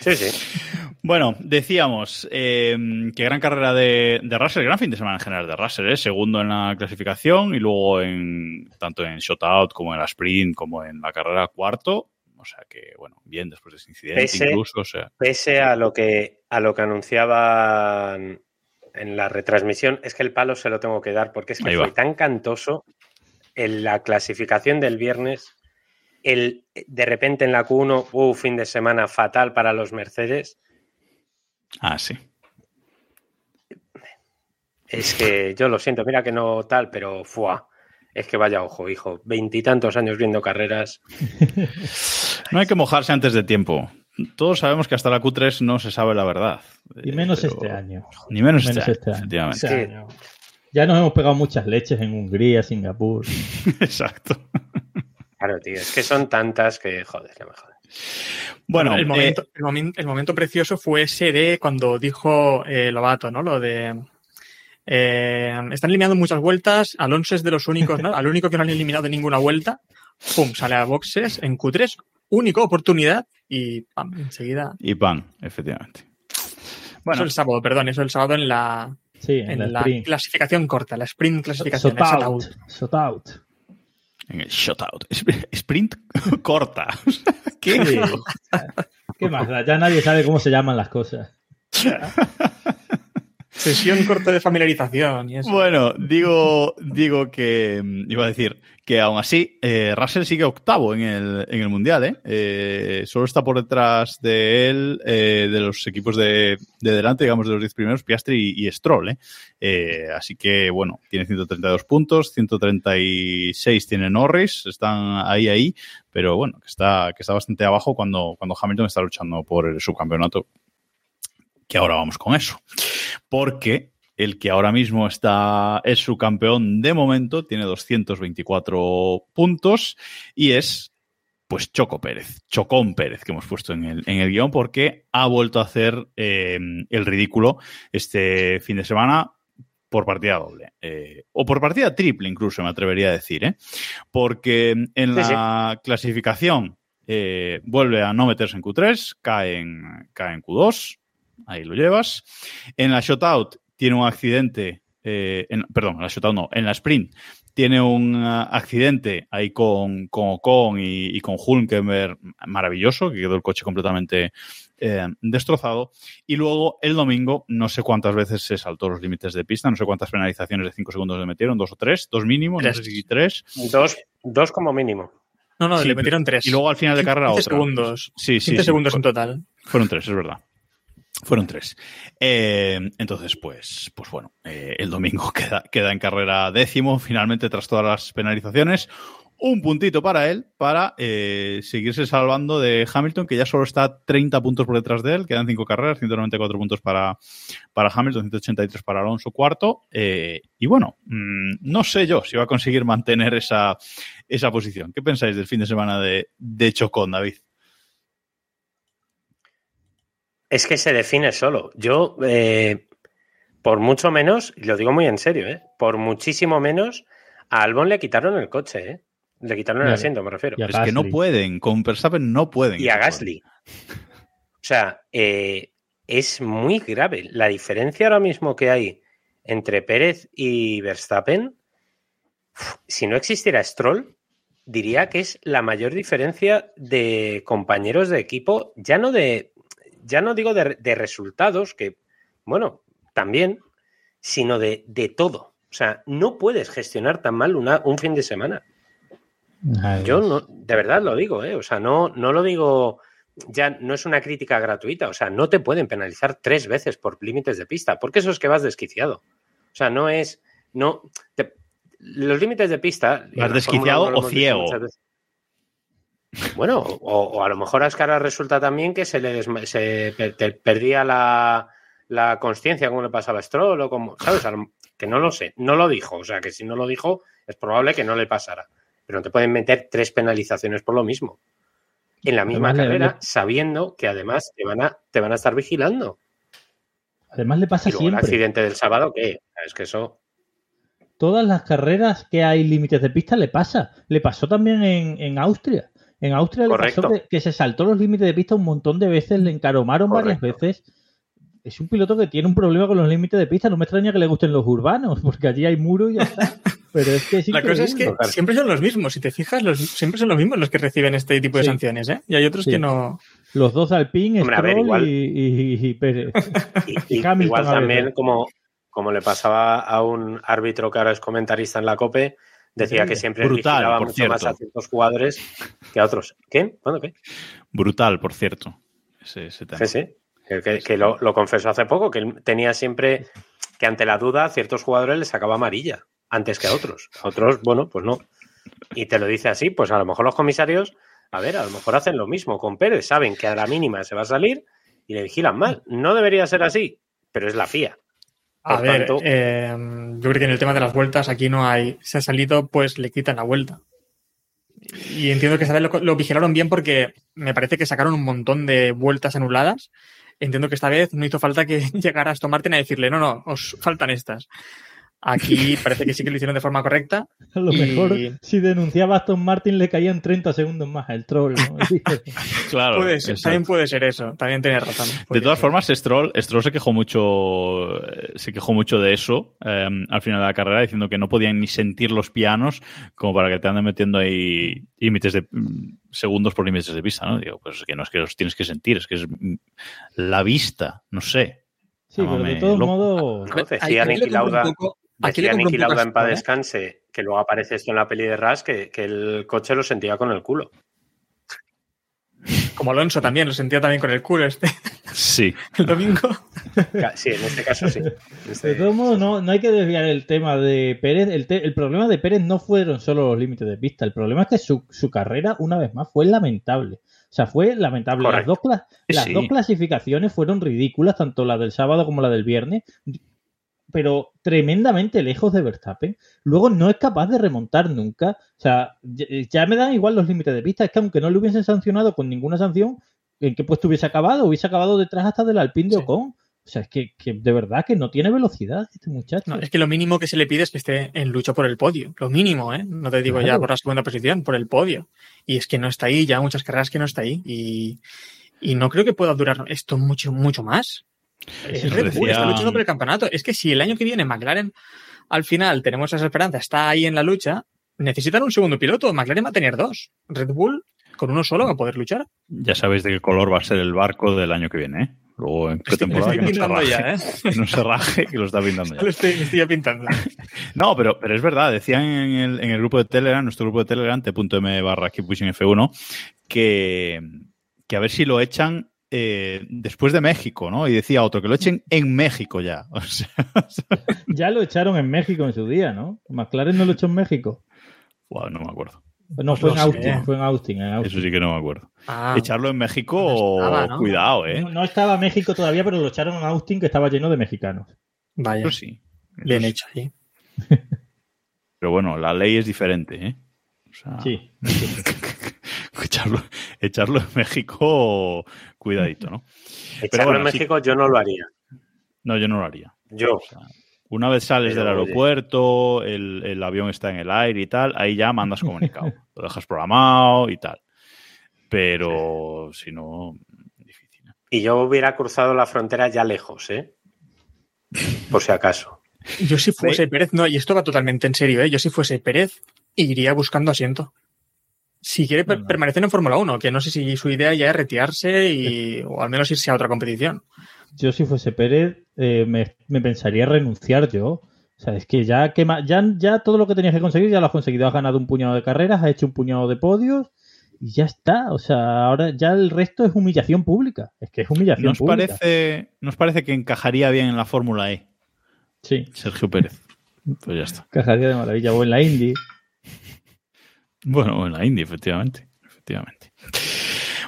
Sí, sí. Bueno, decíamos eh, que gran carrera de, de Russell, gran fin de semana en general de Russell, ¿eh? segundo en la clasificación y luego en tanto en shutout como en la sprint como en la carrera cuarto. O sea que, bueno, bien después de ese incidente Pese- incluso. O sea, Pese a lo que a lo que anunciaban en la retransmisión, es que el palo se lo tengo que dar, porque es que fue tan cantoso en la clasificación del viernes. El, de repente en la Q1, uh, fin de semana fatal para los Mercedes. ah, sí. Es que yo lo siento, mira que no tal, pero fuá. Es que vaya ojo, hijo. Veintitantos años viendo carreras. No hay que mojarse antes de tiempo. Todos sabemos que hasta la Q3 no se sabe la verdad. Y menos pero- este año. Ni menos, Menos este, este año, año. efectivamente. Este año. Ya nos hemos pegado muchas leches en Hungría, Singapur. Exacto. Claro, tío, es que son tantas que, joder, no me jodas. Bueno, el, eh, momento, el, momen- el momento precioso fue ese de cuando dijo eh, Lobato, ¿no? Lo de. eh, están eliminando muchas vueltas. Alonso es de los únicos, ¿no? Al único que no han eliminado ninguna vuelta. Pum, sale a boxes en Q3. Única oportunidad y pam, enseguida. y pan, efectivamente. Eso Bueno, el sábado, perdón, eso el sábado en la, Sí, en, en la, la sprint. clasificación corta, la sprint clasificación. Shot el out. Shot out. En el shutout. Sp- Sprint corta. ¿Qué? Sí. ¿Qué más? da? Ya nadie sabe cómo se llaman las cosas. Sesión corta de familiarización. Bueno, digo, digo que mm, iba a decir que aún así eh, Russell sigue octavo en el, en el mundial, ¿eh? Eh, Solo está por detrás de él, eh, de los equipos de, de delante, digamos, de los 10 primeros, Piastri y, y Stroll, Así que, bueno, tiene 132 puntos, 136 tiene Norris, están ahí, ahí, pero bueno, que está, que está bastante abajo cuando, cuando Hamilton está luchando por el subcampeonato. Que ahora vamos con eso. Porque el que ahora mismo está es su campeón de momento, tiene 224 puntos y es pues Choco Pérez, Chocón Pérez que hemos puesto en el, en el guion porque ha vuelto a hacer eh, el ridículo este fin de semana por partida doble eh, o por partida triple incluso me atrevería a decir, ¿eh? porque en Sí, la clasificación eh, vuelve a no meterse en Q3, cae en, cae en Q2, ahí lo llevas. En la shutout tiene un accidente, eh, en- perdón, en la shutout no, en la sprint tiene un ah, accidente ahí con, con Ocon y, y con Hulkenberg maravilloso, que quedó el coche completamente eh, destrozado. Y luego el domingo, no sé cuántas veces se saltó los límites de pista, no sé cuántas penalizaciones de 5 segundos le metieron, dos o tres, dos mínimo, no Tres. sé si tres. Dos, dos como mínimo. No, no, Sí, le metieron tres. Y luego al final de carrera 15 otra. segundos. Sí, sí. 15 sí. segundos en total. Fueron tres, es verdad. Fueron tres. Eh, entonces, pues, pues bueno, eh, el domingo queda, queda en carrera décimo, finalmente, tras todas las penalizaciones. Un puntito para él, para eh, seguirse salvando de Hamilton, que ya solo está 30 puntos por detrás de él. Quedan cinco carreras, 194 puntos para, para Hamilton, 183 para Alonso cuarto. Eh, y bueno, mm, no sé yo si va a conseguir mantener esa, esa posición. ¿Qué pensáis del fin de semana de, de Chocón, David? Es que se define solo. Yo, eh, por mucho menos, y lo digo muy en serio, ¿eh? por muchísimo menos, a Albon le quitaron el coche, ¿eh? Le quitaron el asiento, me refiero. Es que no pueden, con Verstappen no pueden. Y a Gasly. O sea, eh, es muy grave. La diferencia ahora mismo que hay entre Pérez y Verstappen, si no existiera Stroll, diría que es la mayor diferencia de compañeros de equipo, ya no de, ya no digo de, de resultados, que, bueno, también, sino de, de todo. O sea, no puedes gestionar tan mal una- un fin de semana. Ay, Yo no, de verdad lo digo, ¿eh? O sea, no, no lo digo, ya no es una crítica gratuita, o sea, no te pueden penalizar tres veces por límites de pista, porque eso es que vas desquiciado. O sea, no es, no, te- los límites de pista... ¿Vas desquiciado Fórmula 1 lo o ciego? Bueno, o, o a lo mejor a Ascara resulta también que se le desma- se per- perdía la, la consciencia como le pasaba a Stroll o como, ¿sabes? Que no lo sé, no lo dijo, o sea, que si no lo dijo es probable que no le pasara, pero no te pueden meter tres penalizaciones por lo mismo. En la misma Además, carrera, le- sabiendo que además te van a, te van a estar vigilando. Además le pasa Y luego el siempre. accidente del sábado, ¿qué? Es que eso... Todas las carreras que hay límites de pista le pasa. Le pasó también en, en Austria. En Austria le pasó Correcto. que, que se saltó los límites de pista un montón de veces, le encaromaron varias veces. Es un piloto que tiene un problema con los límites de pista. No me extraña que le gusten los urbanos, porque allí hay muro y ya está. Pero es que es La cosa es que siempre son los mismos. Si te fijas, los, siempre son los mismos los que reciben este tipo de Sí. sanciones, ¿eh? Y hay otros Sí. que no. Los dos Alpine, Hombre, ver, Stroll igual- y, y- y Pérez. Y- Y y- Hamilton igual también, como, como le pasaba a un árbitro que ahora es comentarista en la COPE, decía que siempre Brutal, por mucho más a ciertos jugadores que a otros. ¿Qué? ¿Cuándo qué? Brutal, por cierto. Ese, ese tema. Sí, sí. Que, que- que lo, lo confesó hace poco, que él tenía siempre que ante la duda a ciertos jugadores les sacaba amarilla antes que a otros. A otros, bueno, pues no. Y te lo dice así, pues a lo mejor los comisarios, a ver, a lo mejor hacen lo mismo con Pérez, saben que a la mínima se va a salir y le vigilan mal. No debería ser así, pero es la FIA. A ver, tanto- eh, yo creo que en el tema de las vueltas aquí no hay. Se ha salido, pues le quitan la vuelta. Y entiendo que esta vez lo, lo vigilaron bien porque me parece que sacaron un montón de vueltas anuladas. Entiendo que esta vez no hizo falta que llegara Aston Martin a decirle, no, no, os faltan estas. Aquí parece que sí que lo hicieron de forma correcta. A lo Y- mejor si denunciaba a Aston Martin le caían 30 segundos más al troll. ¿no? Claro. Puede ser, exacto. también puede ser eso. También tienes razón. De todas ser. formas, Stroll, Stroll se quejó mucho, eh, se quejó mucho de eso eh, al final de la carrera, diciendo que no podían ni sentir los pianos como para que te anden metiendo ahí límites de mm, segundos por límites de pista, ¿no? Digo, pues es que no es que los tienes que sentir, es que es mm, la vista, no sé. Sí, pero de todos modos. Decía Niki un Lauda, poco- decía Niki Lauda a en paz descanse, que luego aparece esto en la peli de Ras, que, que el coche lo sentía con el culo. Como Alonso también, lo sentía también con el culo este Sí. el domingo. Sí, en este caso sí. Este- De todos modos, no, no hay que desviar el tema de Pérez. El, te- el problema de Pérez no fueron solo los límites de pista. El problema es que su, su carrera, una vez más, fue lamentable. O sea, fue lamentable. Las, dos, las Sí. dos clasificaciones fueron ridículas, tanto la del sábado como la del viernes, pero tremendamente lejos de Verstappen. Luego no es capaz de remontar nunca. O sea, ya, ya me dan igual los límites de pista. Es que aunque no le hubiesen sancionado con ninguna sanción, ¿en qué puesto hubiese acabado? Hubiese acabado detrás hasta del Alpine de Sí. Ocon. O sea, es que, que de verdad que no tiene velocidad este muchacho. No, es que lo mínimo que se le pide es que esté en lucha por el podio. Lo mínimo, ¿eh? No te digo ya por la segunda posición, por el podio. Y es que no está ahí, ya muchas carreras que no está ahí. Y, y no creo que pueda durar esto mucho, mucho más. Es Sí, Red Bull, está luchando por el campeonato. Es que si el año que viene McLaren, al final, tenemos esa esperanza, está ahí en la lucha, necesitan un segundo piloto. McLaren va a tener dos. Red Bull, con uno solo va a poder luchar. Ya sabéis de qué color va a ser el barco del año que viene, ¿eh? Luego en qué temporada que no se pintando raje. ya, ¿eh? Que no se raje, que lo está pintando ya. Lo estoy, estoy ya pintando. No, pero, pero es verdad, decían en el, en el grupo de Telegram, nuestro grupo de Telegram, t.m barra Keep Pushing F1, que, que a ver si lo echan eh, después de México, ¿no? Y decía otro, que lo echen en México ya. O sea, Ya lo echaron en México en su día, ¿no? McLaren no lo echó en México. wow, no me acuerdo. No, fue en Austin, sé. fue en Austin. en Austin. Eso sí que no me acuerdo. Ah, Echarlo en México, no estaba, ¿no? cuidado, ¿eh? No, no estaba México todavía, pero lo echaron en Austin, que estaba lleno de mexicanos. vaya, Eso sí. Eso bien sí. hecho ahí. Pero bueno, la ley es diferente, ¿eh? O sea, Sí. escucha, echarlo, echarlo en México, cuidadito, ¿no? Echarlo bueno, en sí. México yo no lo haría. No, yo no lo haría. Yo. Una vez sales Pero, del aeropuerto, el, el avión está en el aire y tal, ahí ya mandas comunicado. lo dejas programado y tal. Pero si no, difícil. Y yo hubiera cruzado la frontera ya lejos, ¿eh? Por si acaso. Yo si fuese Pérez, no, y esto va totalmente en serio, ¿eh? Yo si fuese Pérez, iría buscando asiento. Si quiere per- permanecer en Fórmula 1, que no sé si su idea ya es retirarse y, o al menos irse a otra competición. Yo si fuese Pérez, eh, me, me pensaría renunciar yo. O sea, es que ya, que ya, ya todo lo que tenías que conseguir ya lo has conseguido. Has ganado un puñado de carreras, has hecho un puñado de podios y ya está. O sea, ahora ya el resto es humillación pública. Es que es humillación ¿Nos pública. parece, nos parece que encajaría bien en la Fórmula E, Sí, Sergio Pérez? Pues ya está. cajaría de maravilla. O en la Indy. Bueno, en la Indy, efectivamente. efectivamente.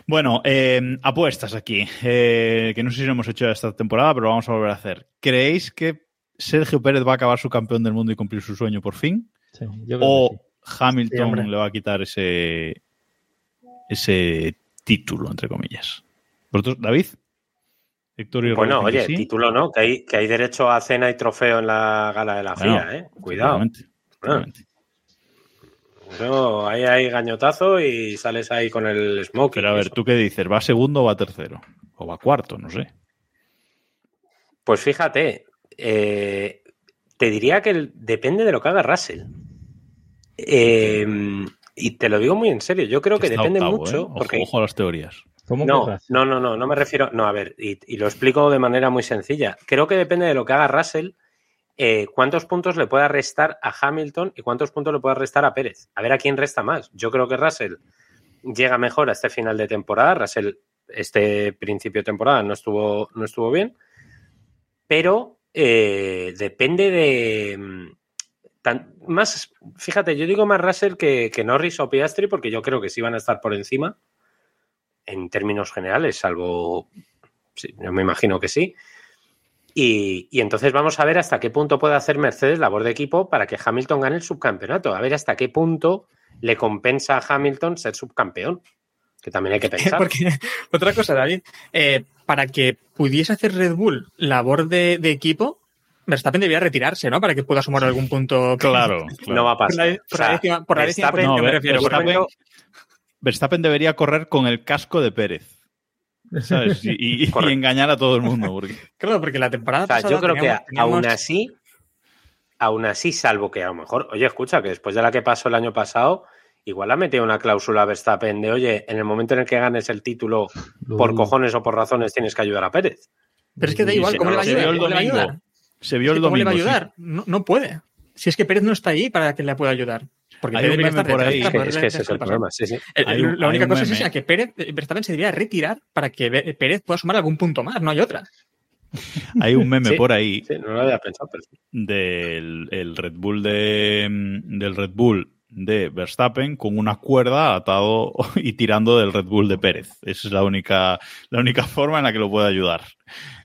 Bueno, eh, apuestas aquí, eh, que no sé si lo hemos hecho esta temporada, pero vamos a volver a hacer. ¿Creéis que Sergio Pérez va a acabar su campeón del mundo y cumplir su sueño por fin? Sí, yo creo ¿O que sí. Sí, Hamilton le va a quitar ese, ese título, entre comillas? ¿Vosotros, David? Héctor y Bueno, oye, ¿sí? título no, que hay, que hay derecho a cena y trofeo en la gala de la Bueno, FIA, ¿eh? Cuidado. efectivamente. No, ahí hay gañotazo y sales ahí con el smoke. Pero a ver, ¿tú qué dices? ¿Va segundo o va tercero? ¿O va cuarto? No sé. Pues fíjate, eh, te diría que el- depende de lo que haga Russell. Eh, y te lo digo muy en serio, yo creo que Está depende octavo, mucho. ¿eh? Ojo, porque ojo a las teorías. ¿Cómo No, no, no, no, no me refiero. No, a ver, y, y lo explico de manera muy sencilla. Creo que depende de lo que haga Russell, eh, cuántos puntos le pueda restar a Hamilton y cuántos puntos le pueda restar a Pérez. A ver a quién resta más. Yo creo que Russell llega mejor a este final de temporada. Russell, este principio de temporada no estuvo, no estuvo bien, pero eh, depende de. mm, más, fíjate, yo digo más Russell que, que Norris o Piastri porque yo creo que sí van a estar por encima en términos generales, salvo. Sí, yo me imagino que sí. Y, y entonces vamos a ver hasta qué punto puede hacer Mercedes labor de equipo para que Hamilton gane el subcampeonato. A ver hasta qué punto le compensa a Hamilton ser subcampeón. Que también hay que pensar. Porque, otra cosa, David, eh, para que pudiese hacer Red Bull labor de, de equipo, Verstappen debía retirarse, ¿no? Para que pueda sumar algún punto. Claro, claro. No va a Por pasar. la, por la O sea, décima, por la décima Verstappen- posición No, me refiero. por Verstappen-. Verstappen debería correr con el casco de Pérez. ¿Sabes? Y, y- y Correcto. engañar a todo el mundo. Porque... Claro, porque la temporada O sea, pasada yo creo que teníamos- aún así, aún así, salvo que a lo mejor, oye, escucha, que después de la que pasó el año pasado, igual ha metido una cláusula a Verstappen de, oye, en el momento en el que ganes el título, por cojones o por razones, tienes que ayudar a Pérez. Pero es que da igual, ¿cómo le va a se ayudar? vio el ¿Cómo le va a domingo. Se vio el ¿Cómo le domingo. va a ayudar? No, no puede. Si es que Pérez no está ahí para que le pueda ayudar. Porque Hay Pérez por ahí. Es que, poderle es que ese es el problema, sí, sí. El- Hay un- la única cosa es esa, que Pérez, Verstappen se debería retirar para que Pérez pueda sumar algún punto más, no hay otra. Hay un meme Sí. por ahí Sí, no lo había pensado, pero sí. del el Red Bull de del Red Bull de Verstappen con una cuerda atado y tirando del Red Bull de Pérez. Esa es la única, la única forma en la que lo puede ayudar.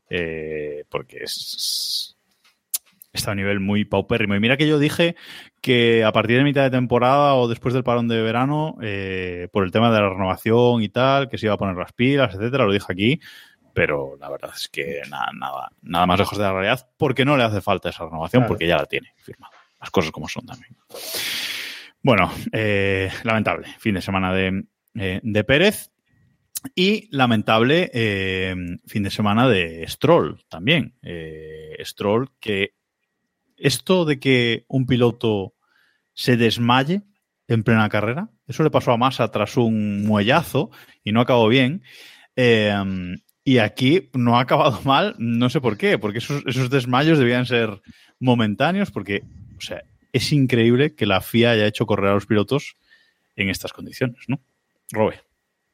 Eh, porque es, está a un nivel muy paupérrimo. Y mira que yo dije que a partir de mitad de temporada o después del parón de verano, eh, por el tema de la renovación y tal, que se iba a poner las pilas, etcétera, lo dije aquí. Pero la verdad es que nada, nada, nada más lejos de la realidad, porque no le hace falta esa renovación, Claro. porque ya la tiene firmada. Las cosas como son también. Bueno, eh, lamentable. Fin de semana de, eh, de Pérez. Y lamentable fin de semana de Stroll también. Stroll, que esto de que un piloto se desmaye en plena carrera, eso le pasó a Massa tras un muellazo y no acabó bien. Eh, y aquí no ha acabado mal, no sé por qué, porque esos, desmayos debían ser momentáneos, porque, o sea, es increíble que la FIA haya hecho correr a los pilotos en estas condiciones, ¿no? Robe.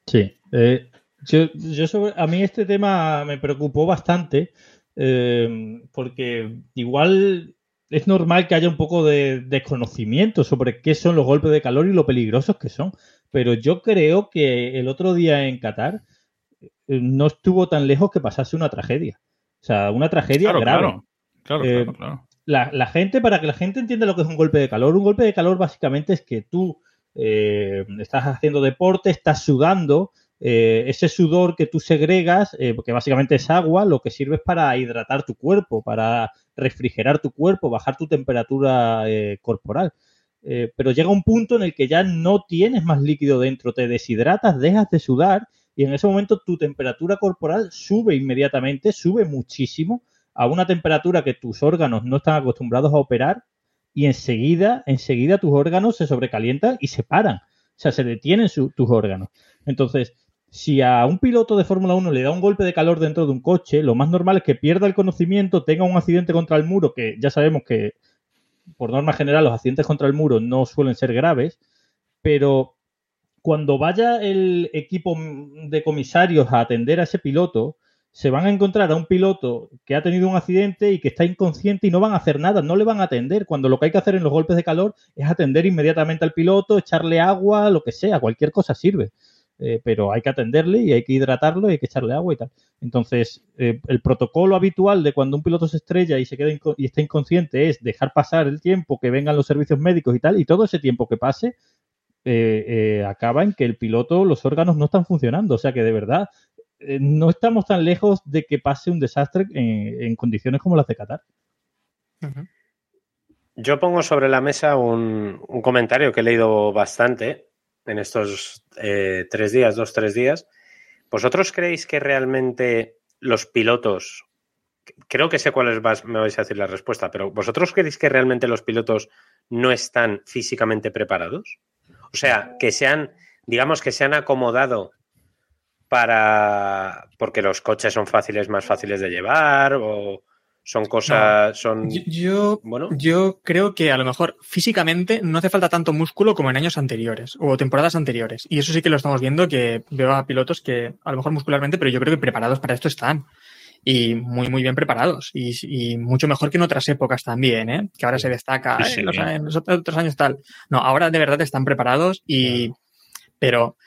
Sí. eh, yo, yo a mí este tema me preocupó bastante eh, porque igual es normal que haya un poco de desconocimiento sobre qué son los golpes de calor y lo peligrosos que son. Pero yo creo que el otro día en Qatar eh, no estuvo tan lejos que pasase una tragedia. O sea, una tragedia Claro, grave. claro. Claro, Eh, claro, claro. la, la gente, para que la gente entienda lo que es un golpe de calor, un golpe de calor básicamente es que tú eh, estás haciendo deporte, estás sudando, eh, ese sudor que tú segregas, eh, porque básicamente es agua, lo que sirve es para hidratar tu cuerpo, para refrigerar tu cuerpo, bajar tu temperatura eh, corporal. Pero llega un punto en el que ya no tienes más líquido dentro, te deshidratas, dejas de sudar y en ese momento tu temperatura corporal sube inmediatamente, sube muchísimo a una temperatura que tus órganos no están acostumbrados a operar y enseguida, enseguida tus órganos se sobrecalientan y se paran. O sea, se detienen su- tus órganos. Entonces, si a un piloto de Fórmula 1 le da un golpe de calor dentro de un coche, lo más normal es que pierda el conocimiento, tenga un accidente contra el muro, que ya sabemos que por norma general los accidentes contra el muro no suelen ser graves, pero cuando vaya el equipo de comisarios a atender a ese piloto, se van a encontrar a un piloto que ha tenido un accidente y que está inconsciente y no van a hacer nada, no le van a atender, cuando lo que hay que hacer en los golpes de calor es atender inmediatamente al piloto, echarle agua, lo que sea, cualquier cosa sirve. Eh, pero hay que atenderle y hay que hidratarlo y hay que echarle agua y tal. Entonces, eh, el protocolo habitual de cuando un piloto se estrella y se queda y está inconsciente es dejar pasar el tiempo, que vengan los servicios médicos y tal, y todo ese tiempo que pase eh, eh, acaba en que el piloto, los órganos no están funcionando. O sea que de verdad eh, no estamos tan lejos de que pase un desastre en, en condiciones como las de Qatar. Yo pongo sobre la mesa un, un comentario que he leído bastante en estos eh, tres días, dos, tres días. ¿Vosotros creéis que realmente los pilotos, creo que sé cuáles me vais a decir la respuesta, pero ¿vosotros creéis que realmente los pilotos no están físicamente preparados? O sea, que se han, digamos que se han acomodado para, porque los coches son fáciles, más fáciles de llevar o son cosas, son... Yo, Bueno. yo creo que a lo mejor físicamente no hace falta tanto músculo como en años anteriores o temporadas anteriores. Y eso sí que lo estamos viendo, que veo a pilotos que a lo mejor muscularmente, pero yo creo que preparados para esto están. Y muy, muy bien preparados. Y, y mucho mejor que en otras épocas también, ¿eh? Que ahora se destaca, Sí, "Eh, los, en los otros años tal. No, ahora de verdad están preparados y... Pero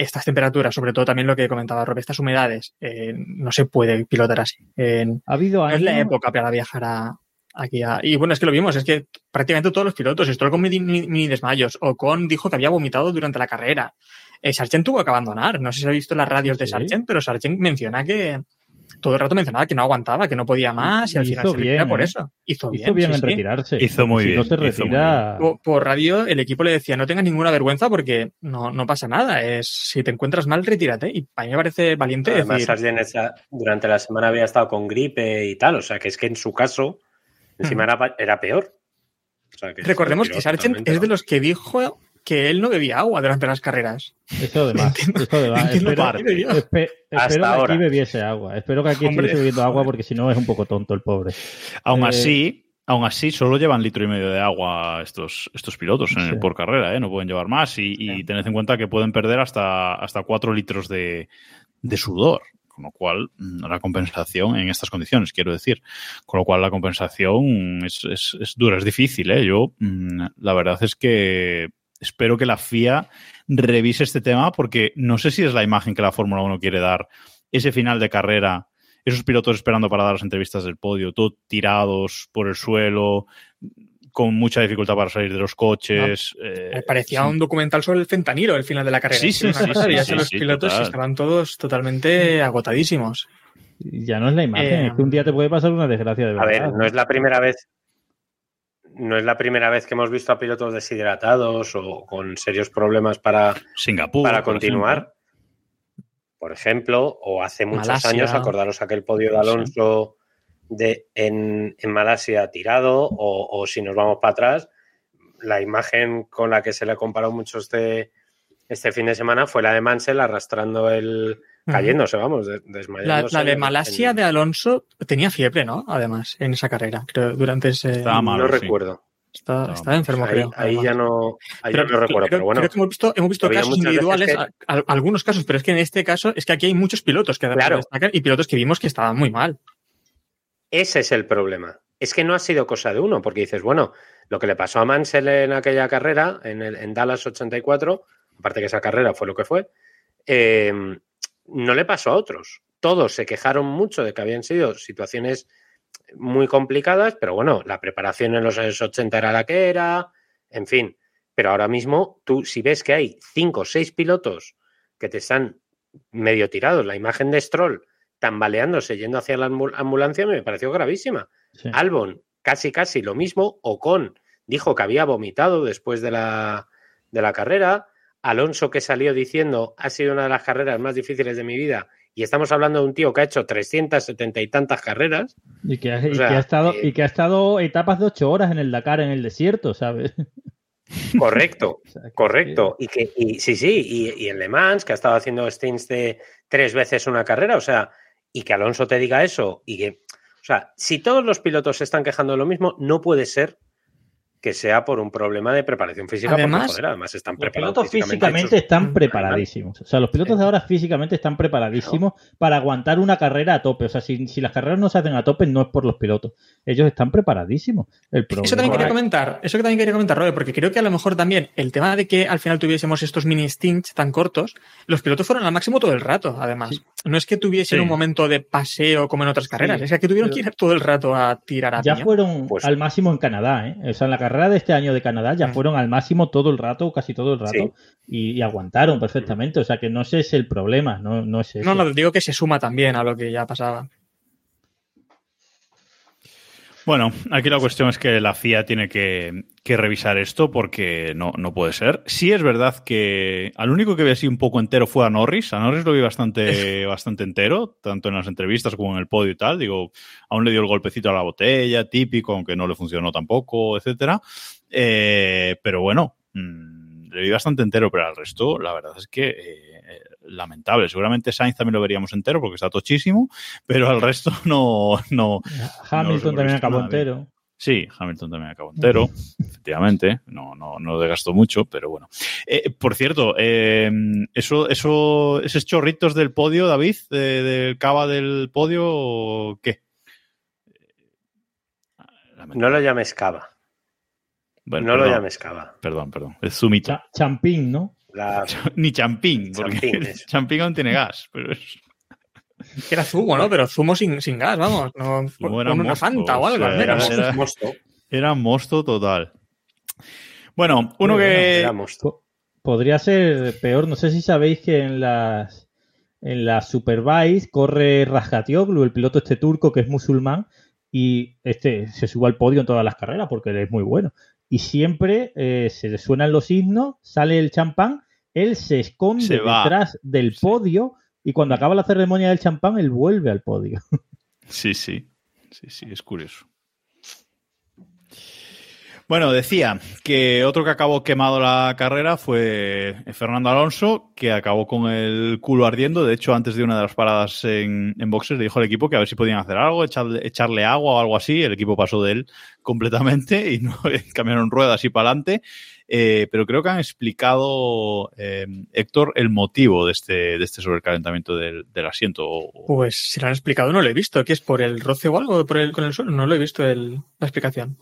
estas temperaturas, sobre todo también lo que comentaba Rob, estas humedades, eh, no se puede pilotar así. En- Ha habido no es la época para viajar a, aquí a... Y bueno, es que lo vimos, es que prácticamente todos los pilotos, Stroll con mini, mini- desmayos, Ocon dijo que había vomitado durante la carrera. Eh, Sargent tuvo que abandonar, no sé si ha visto las radios de. Sargent, pero Sargent menciona que todo el rato mencionaba que no aguantaba, que no podía más y al final Hizo se retira bien, por ¿eh? eso. Hizo bien, Hizo bien sí, en sí. retirarse. Hizo muy si bien, no se hizo muy retira. Por, por radio el equipo le decía, no tengas ninguna vergüenza porque no, no pasa nada, es si te encuentras mal, retírate. Y a mí me parece valiente Además, decir... Sargent esa- durante la semana había estado con gripe y tal, o sea que es que en su caso encima era, era peor. O sea, que se Recordemos que Sargent es de los que dijo que él no bebía agua durante las carreras. Eso de más. Eso de más. Espero, parte, espe- Hasta espero que aquí bebiese agua. Espero que aquí Hombre, estuviese bebiendo agua porque si no es un poco tonto el pobre. Aún Eh, así, aún así, solo llevan litro y medio de agua estos, estos pilotos en el- Sí. por carrera, ¿eh? No pueden llevar más. Y, y tened en cuenta que pueden perder hasta, hasta 4 litros de, de sudor. Con lo cual, mm, la compensación en estas condiciones, quiero decir. Con lo cual, la compensación es, es- es dura, es difícil, ¿eh? Yo, mm, la verdad es que espero que la FIA revise este tema porque no sé si es la imagen que la Fórmula 1 quiere dar. Ese final de carrera, esos pilotos esperando para dar las entrevistas del podio, todos tirados por el suelo, con mucha dificultad para salir de los coches. eh, Me parecía sí. un documental sobre el fentanilo el final de la carrera. Sí, sí, sí, sí, ya los sí, pilotos total. estaban todos totalmente agotadísimos. Ya no es la imagen, Eh, es que un día te puede pasar una desgracia de A verdad. ver, no es la primera vez. No es la primera vez que hemos visto a pilotos deshidratados o con serios problemas para, Singapur. para por continuar. Por ejemplo, o hace muchos Malasia. años, acordaros aquel podio de. Alonso de, en, en Malasia tirado, o, o si nos vamos para atrás, la imagen con la que se le comparó mucho este, este fin de semana fue la de Mansell arrastrando el. Cayéndose, vamos, La, desmayándose. la de Malasia en- de Alonso tenía fiebre, ¿no? Además, en esa carrera. Creo, durante ese. Estaba malo, No sí. recuerdo. Estaba enfermo, Ahí, creo. ahí ya no, ahí Pero ya no recuerdo, creo, pero bueno. creo que hemos visto, hemos visto casos individuales, que- a- a- algunos casos, pero es que en este caso es que aquí hay muchos pilotos que Claro. destacan y pilotos que vimos que estaban muy mal. Ese es el problema. Es que no ha sido cosa de uno, porque dices, bueno, lo que le pasó a Mansell en aquella carrera, en, el, en Dallas 84, aparte que esa carrera fue lo que fue, eh, no le pasó a otros. Todos se quejaron mucho de que habían sido situaciones muy complicadas, pero bueno, la preparación en los años 80 era la que era, en fin. Pero ahora mismo, tú, si ves que hay cinco o seis pilotos que te están medio tirados, la imagen de Stroll tambaleándose yendo hacia la ambu- ambulancia me pareció gravísima. Sí. Albon, casi casi lo mismo. Ocon dijo que había vomitado después de la, de la carrera. Alonso que salió diciendo ha sido una de las carreras más difíciles de mi vida. Y estamos hablando de un tío que ha hecho 370 y tantas carreras. Y que, ha, y O sea, que ha estado, eh, y que ha estado etapas de ocho horas en el Dakar, en el desierto, ¿sabes? Correcto, correcto. Y que, y, sí, sí, y, y en Le Mans, que ha estado haciendo stints de tres veces una carrera, o sea, y que Alonso te diga eso, y que, o sea, si todos los pilotos se están quejando de lo mismo, no puede ser que sea por un problema de preparación física, Además, porque, joder, además están Los preparados pilotos físicamente. están preparadísimos. O sea, los pilotos de ahora físicamente están preparadísimos para aguantar una carrera a tope. O sea, si, si las carreras no se hacen a tope, no es por los pilotos. Ellos están preparadísimos. El problema Eso también quería comentar, eso que también quería comentar, Robert, porque creo que a lo mejor también el tema de que al final tuviésemos estos mini stints tan cortos, los pilotos fueron al máximo todo el rato, además. Sí. No es que tuviesen Sí. un momento de paseo como en otras carreras, es que tuvieron que ir todo el rato a tirar a ya piña. fueron Pues- al máximo en Canadá, ¿eh? O sea, en la carrera de este año de Canadá ya Mm. fueron al máximo todo el rato, casi todo el rato, Sí. y, y aguantaron perfectamente. O sea, que no ese es el problema, no, no es eso. No, no, digo que se suma también a lo que ya pasaba. Bueno, aquí la cuestión es que la FIA tiene que, que revisar esto porque no, no puede ser. Sí es verdad que al único que vi así un poco entero fue a Norris. A Norris lo vi bastante, bastante entero, tanto en las entrevistas como en el podio y tal. Digo, aún le dio el golpecito a la botella, típico, aunque no le funcionó tampoco, etcétera. Eh, pero bueno, mm, le vi bastante entero, pero al resto, la verdad es que eh, lamentable. Seguramente Sainz también lo veríamos entero porque está tochísimo, pero al resto no, no, Hamilton también acabó bien. Sí, Hamilton también acabó entero, efectivamente. No, no, no desgastó mucho, pero bueno. Eh, por cierto, eh, eso, eso, esos chorritos del podio, David, de- del cava del podio, ¿qué? No lo llames cava, Bueno, no lo llames cava. Perdón, perdón. El zumito. Cha- Champín, ¿no? La- Ni champín, porque Champín, champín aún tiene gas. Pero es- Que era zumo, ¿no? Pero zumo sin, sin gas, vamos. No, Zumo con era una mosto, fanta o algo, o al menos. era- mosto, era mosto total. Bueno, uno que. era mosto. Po- Podría ser peor. No sé si sabéis que en las en la Superbike corre Rajatioglu, el piloto este turco que es musulmán, y este se sube al podio en todas las carreras porque él es muy bueno. Y siempre eh, se le suenan los himnos, sale el champán, él se esconde Se detrás del podio y cuando acaba la ceremonia del champán, él vuelve al podio. Sí, sí. Sí, sí, es curioso. Bueno, decía que otro que acabó quemado la carrera fue Fernando Alonso, que acabó con el culo ardiendo. De hecho, antes de una de las paradas en, en boxes, le dijo al equipo que a ver si podían hacer algo, echarle, echarle agua o algo así. El equipo pasó de él completamente y no cambiaron ruedas y para adelante. Eh, pero creo que han explicado, eh, Héctor, el motivo de este, de este sobrecalentamiento del, del asiento. o- Pues si lo han explicado, no lo he visto. ¿Qué es por el roce o algo por el, con el suelo? No lo he visto el- la explicación.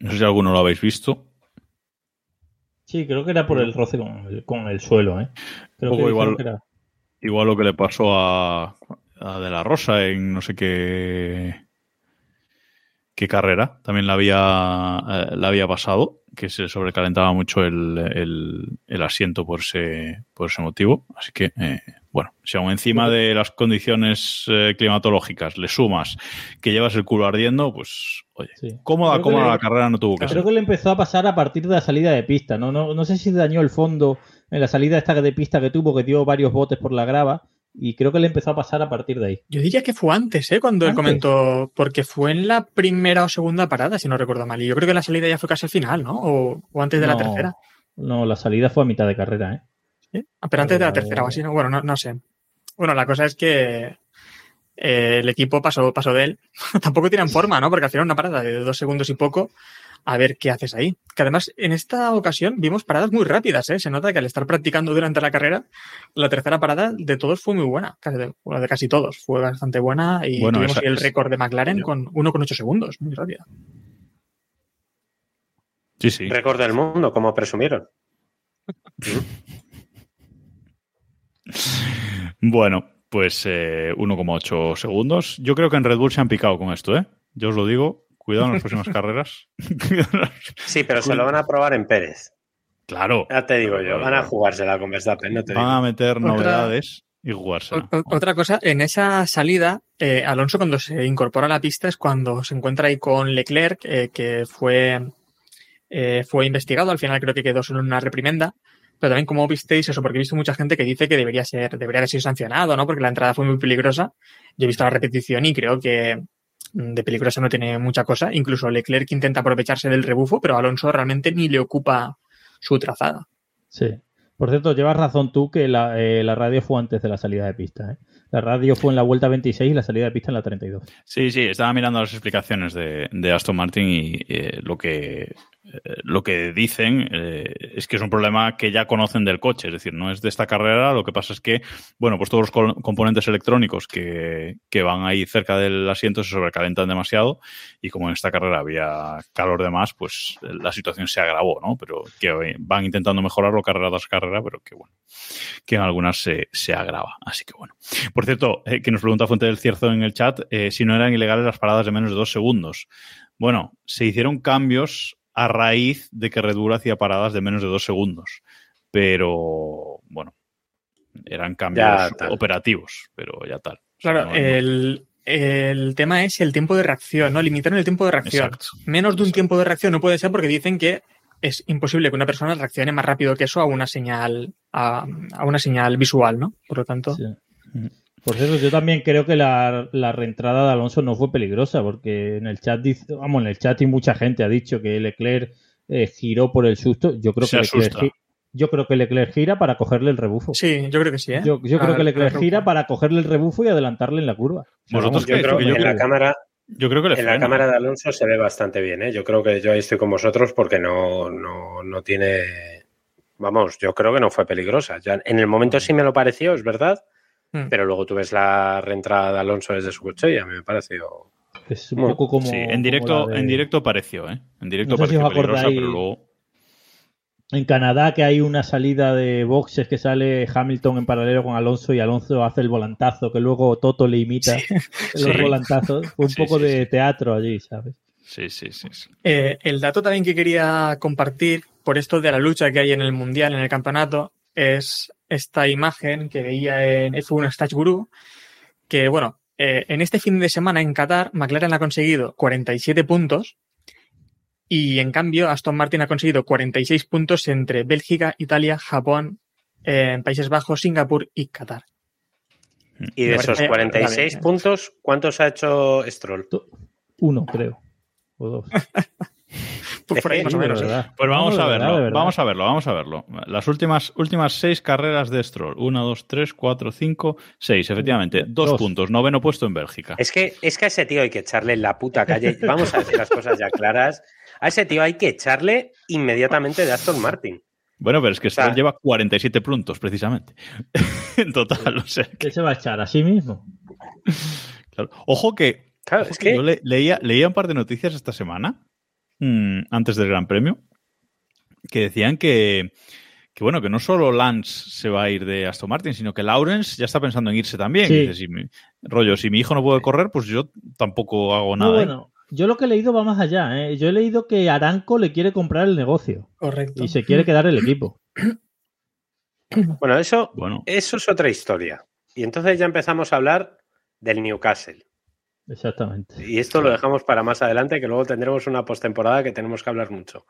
No sé si alguno lo habéis visto. Sí, creo que era por el roce con el, con el suelo, ¿eh? Creo poco que igual. dijeron que era- Igual lo que le pasó a, a De La Rosa en no sé qué qué carrera. También la había, eh, la había pasado, que se sobrecalentaba mucho el, el- el asiento por ese, por ese motivo. Así que, eh, bueno, si aún encima de las condiciones eh, climatológicas le sumas que llevas el culo ardiendo, pues, oye, sí. cómoda, Creo cómoda le- la carrera no tuvo que Creo ser. que le empezó a pasar a partir de la salida de pista. No, no, no sé si dañó el fondo en la salida esta de pista que tuvo, que dio varios botes por la grava. Y creo que le empezó a pasar a partir de ahí. Yo diría que fue antes, ¿eh? Cuando él comentó, porque fue en la primera o segunda parada, si no recuerdo mal. Y yo creo que la salida ya fue casi al final, ¿no? O, o antes de la tercera. No, la salida fue a mitad de carrera, ¿eh? ¿Sí? Ah, Pero antes de la tercera o así, ¿no? Bueno, no, no sé. Bueno, la cosa es que eh, el equipo pasó, pasó de él. Tampoco tiran forma, ¿no? Porque al final una parada de dos segundos y poco, a ver qué haces ahí. Que además, en esta ocasión vimos paradas muy rápidas, ¿eh? Se nota que al estar practicando durante la carrera, la tercera parada de todos fue muy buena. Casi de, bueno, de casi todos. Fue bastante buena y Bueno, tuvimos esa- el récord de McLaren con 1,8 segundos. Muy rápida. Sí, sí. Récord del mundo, como presumieron. Bueno, pues eh, 1,8 segundos. Yo creo que en Red Bull se han picado con esto, ¿eh? Yo os lo digo. Cuidado en las próximas carreras. Sí, pero se lo van a probar en Pérez. claro. Ya te digo yo, van a jugársela con Verstappen, no te Van digo. a meter Otra- novedades y jugársela. O- o- Otra cosa, en esa salida, eh, Alonso cuando se incorpora a la pista es cuando se encuentra ahí con Leclerc, eh, que fue, eh, fue investigado, al final creo que quedó solo en una reprimenda, pero también como visteis eso, porque he visto mucha gente que dice que debería ser, debería haber sido sancionado, ¿no? Porque la entrada fue muy peligrosa. Yo he visto la repetición y creo que de peligrosa no tiene mucha cosa. Incluso Leclerc intenta aprovecharse del rebufo, pero Alonso realmente ni le ocupa su trazada. Sí. Por cierto, llevas razón tú que la, eh, la radio fue antes de la salida de pista. ¿eh? La radio fue en la vuelta 26 y la salida de pista en la 32. Sí, sí, estaba mirando las explicaciones de, de Aston Martin y eh, lo que lo que dicen eh, es que es un problema que ya conocen del coche, es decir, no es de esta carrera, lo que pasa es que, bueno, pues todos los componentes electrónicos que, que van ahí cerca del asiento se sobrecalentan demasiado y como en esta carrera había calor de más, pues eh, la situación se agravó, ¿no? Pero que eh, van intentando mejorarlo carrera tras carrera, pero que bueno, que en algunas se, se agrava, así que bueno. Por cierto, eh, que nos pregunta Fuente del Cierzo en el chat eh, si no eran ilegales las paradas de menos de dos segundos. Bueno, se hicieron cambios a raíz de que Red Bull hacía paradas de menos de dos segundos. Pero, bueno, eran cambios operativos, pero ya tal. Claro, no. el, el tema es el tiempo de reacción, ¿no? Limitaron el tiempo de reacción. Exacto. Menos de un Exacto. tiempo de reacción no puede ser porque dicen que es imposible que una persona reaccione más rápido que eso a una señal, a, a una señal visual, ¿no? Por lo tanto, Sí. Por cierto, yo también creo que la, la reentrada de Alonso no fue peligrosa, porque en el chat dice, vamos, en el chat y mucha gente ha dicho que Leclerc eh, giró por el susto. Yo creo Se que Leclerc, yo creo que Leclerc gira para cogerle el rebufo. sí, yo creo que sí, ¿eh? Yo, yo creo que Leclerc gira para cogerle el rebufo y adelantarle en la curva. Vosotros? Yo creo que yo en la cámara, Yo creo que en la cámara de Alonso se ve bastante bien, ¿eh? Yo creo que yo ahí estoy con vosotros porque no, no, no tiene. Vamos, yo creo que no fue peligrosa. Ya en el momento sí me lo pareció, es verdad, Mm. pero luego tú ves la reentrada de Alonso desde su coche y a mí me pareció. es un Bueno, poco como. Sí, en directo, de- en directo pareció, ¿eh? En directo No sé si pareció peligrosa, acordáis- pero luego. En Canadá que hay una salida de boxes que sale Hamilton en paralelo con Alonso y Alonso hace el volantazo que luego Toto le imita los Sí. volantazos. Fue un Sí, poco sí, de sí. teatro allí, ¿sabes? Sí, sí, sí. sí. Eh, el dato también que quería compartir por esto de la lucha que hay en el Mundial, en el campeonato, es esta imagen que veía en F1 Stage Guru, que bueno, eh, en este fin de semana en Qatar, McLaren ha conseguido 47 puntos y en cambio Aston Martin ha conseguido 46 puntos entre Bélgica, Italia, Japón, eh, Países Bajos, Singapur y Qatar. Y de esos parece 46 grave. puntos, ¿cuántos ha hecho Stroll? Uno, creo. O dos. Pues por ahí Sí, más o de menos. verdad. Vamos No, a verlo, verdad, vamos a verlo, vamos a verlo. Las últimas, últimas seis carreras de Stroll. Una, dos, tres, cuatro, cinco, seis, efectivamente. Dos, Dos. puntos, noveno puesto en Bélgica. Es que, es que a ese tío hay que echarle en la puta calle. Vamos a decir las cosas ya claras. A ese tío hay que echarle inmediatamente de Aston Martin. Bueno, pero es que sea- Stroll lleva 47 puntos, precisamente. en total, o sea, que- ¿Qué se va a echar a sí mismo? claro. Ojo que, Claro, ojo es que que yo le- leía, leía un par de noticias esta semana, mm, antes del Gran Premio, que decían que, que, bueno, que no solo Lance se va a ir de Aston Martin, sino que Lawrence ya está pensando en irse también. Sí. Dice, si mi- rollo, si mi hijo no puede correr, pues yo tampoco hago No, nada. ¿eh? bueno, yo lo que he leído va más allá. ¿eh? Yo he leído que Aranco le quiere comprar el negocio Correcto. y se quiere quedar el equipo. Bueno, eso, Bueno, eso es otra historia. Y entonces ya empezamos a hablar del Newcastle. Exactamente. Y esto lo dejamos para más adelante, que luego tendremos una postemporada que tenemos que hablar mucho.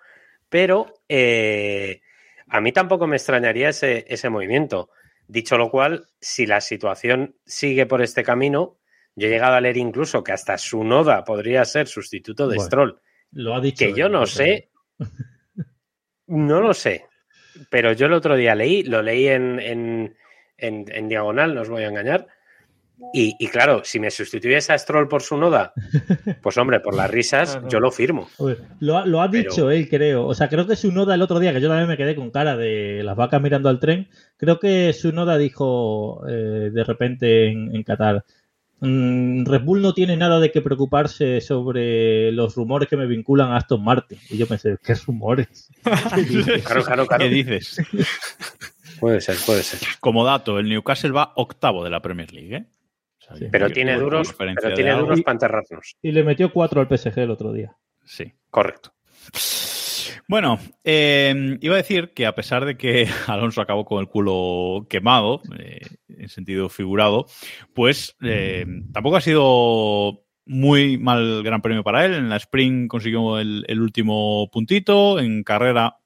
Pero eh, a mí tampoco me extrañaría ese, ese movimiento. Dicho lo cual, si la situación sigue por este camino, yo he llegado a leer incluso que hasta su noda podría ser sustituto de Bueno, Stroll. Lo ha dicho. Que yo no sé. No lo sé. Pero yo el otro día leí, lo leí en, en, en- en diagonal, no os voy a engañar. Y, y claro, si me sustituyese a Stroll por su noda, pues hombre, por las risas, Claro. yo lo firmo. Oye, Lo, ha- lo ha Pero- dicho él, creo. O sea, creo que su noda el otro día, que yo también me quedé con cara de las vacas mirando al tren, creo que su noda dijo eh, de repente en, en Qatar, "Mm, Red Bull no tiene nada de qué preocuparse sobre los rumores que me vinculan a Aston Martin. Y yo pensé, ¿qué rumores? Claro, claro, claro. ¿qué dices? Puede ser, puede ser. Como dato, el Newcastle va octavo de la Premier League, ¿eh? Sí. Pero tiene duros, pero tiene duros para enterrarnos. Y le metió 4 al PSG el otro día. Sí. Correcto. Bueno, eh, iba a decir que a pesar de que Alonso acabó con el culo quemado, eh, en sentido figurado, pues eh, tampoco ha sido muy mal gran premio para él. En la sprint consiguió el, el último puntito, en carrera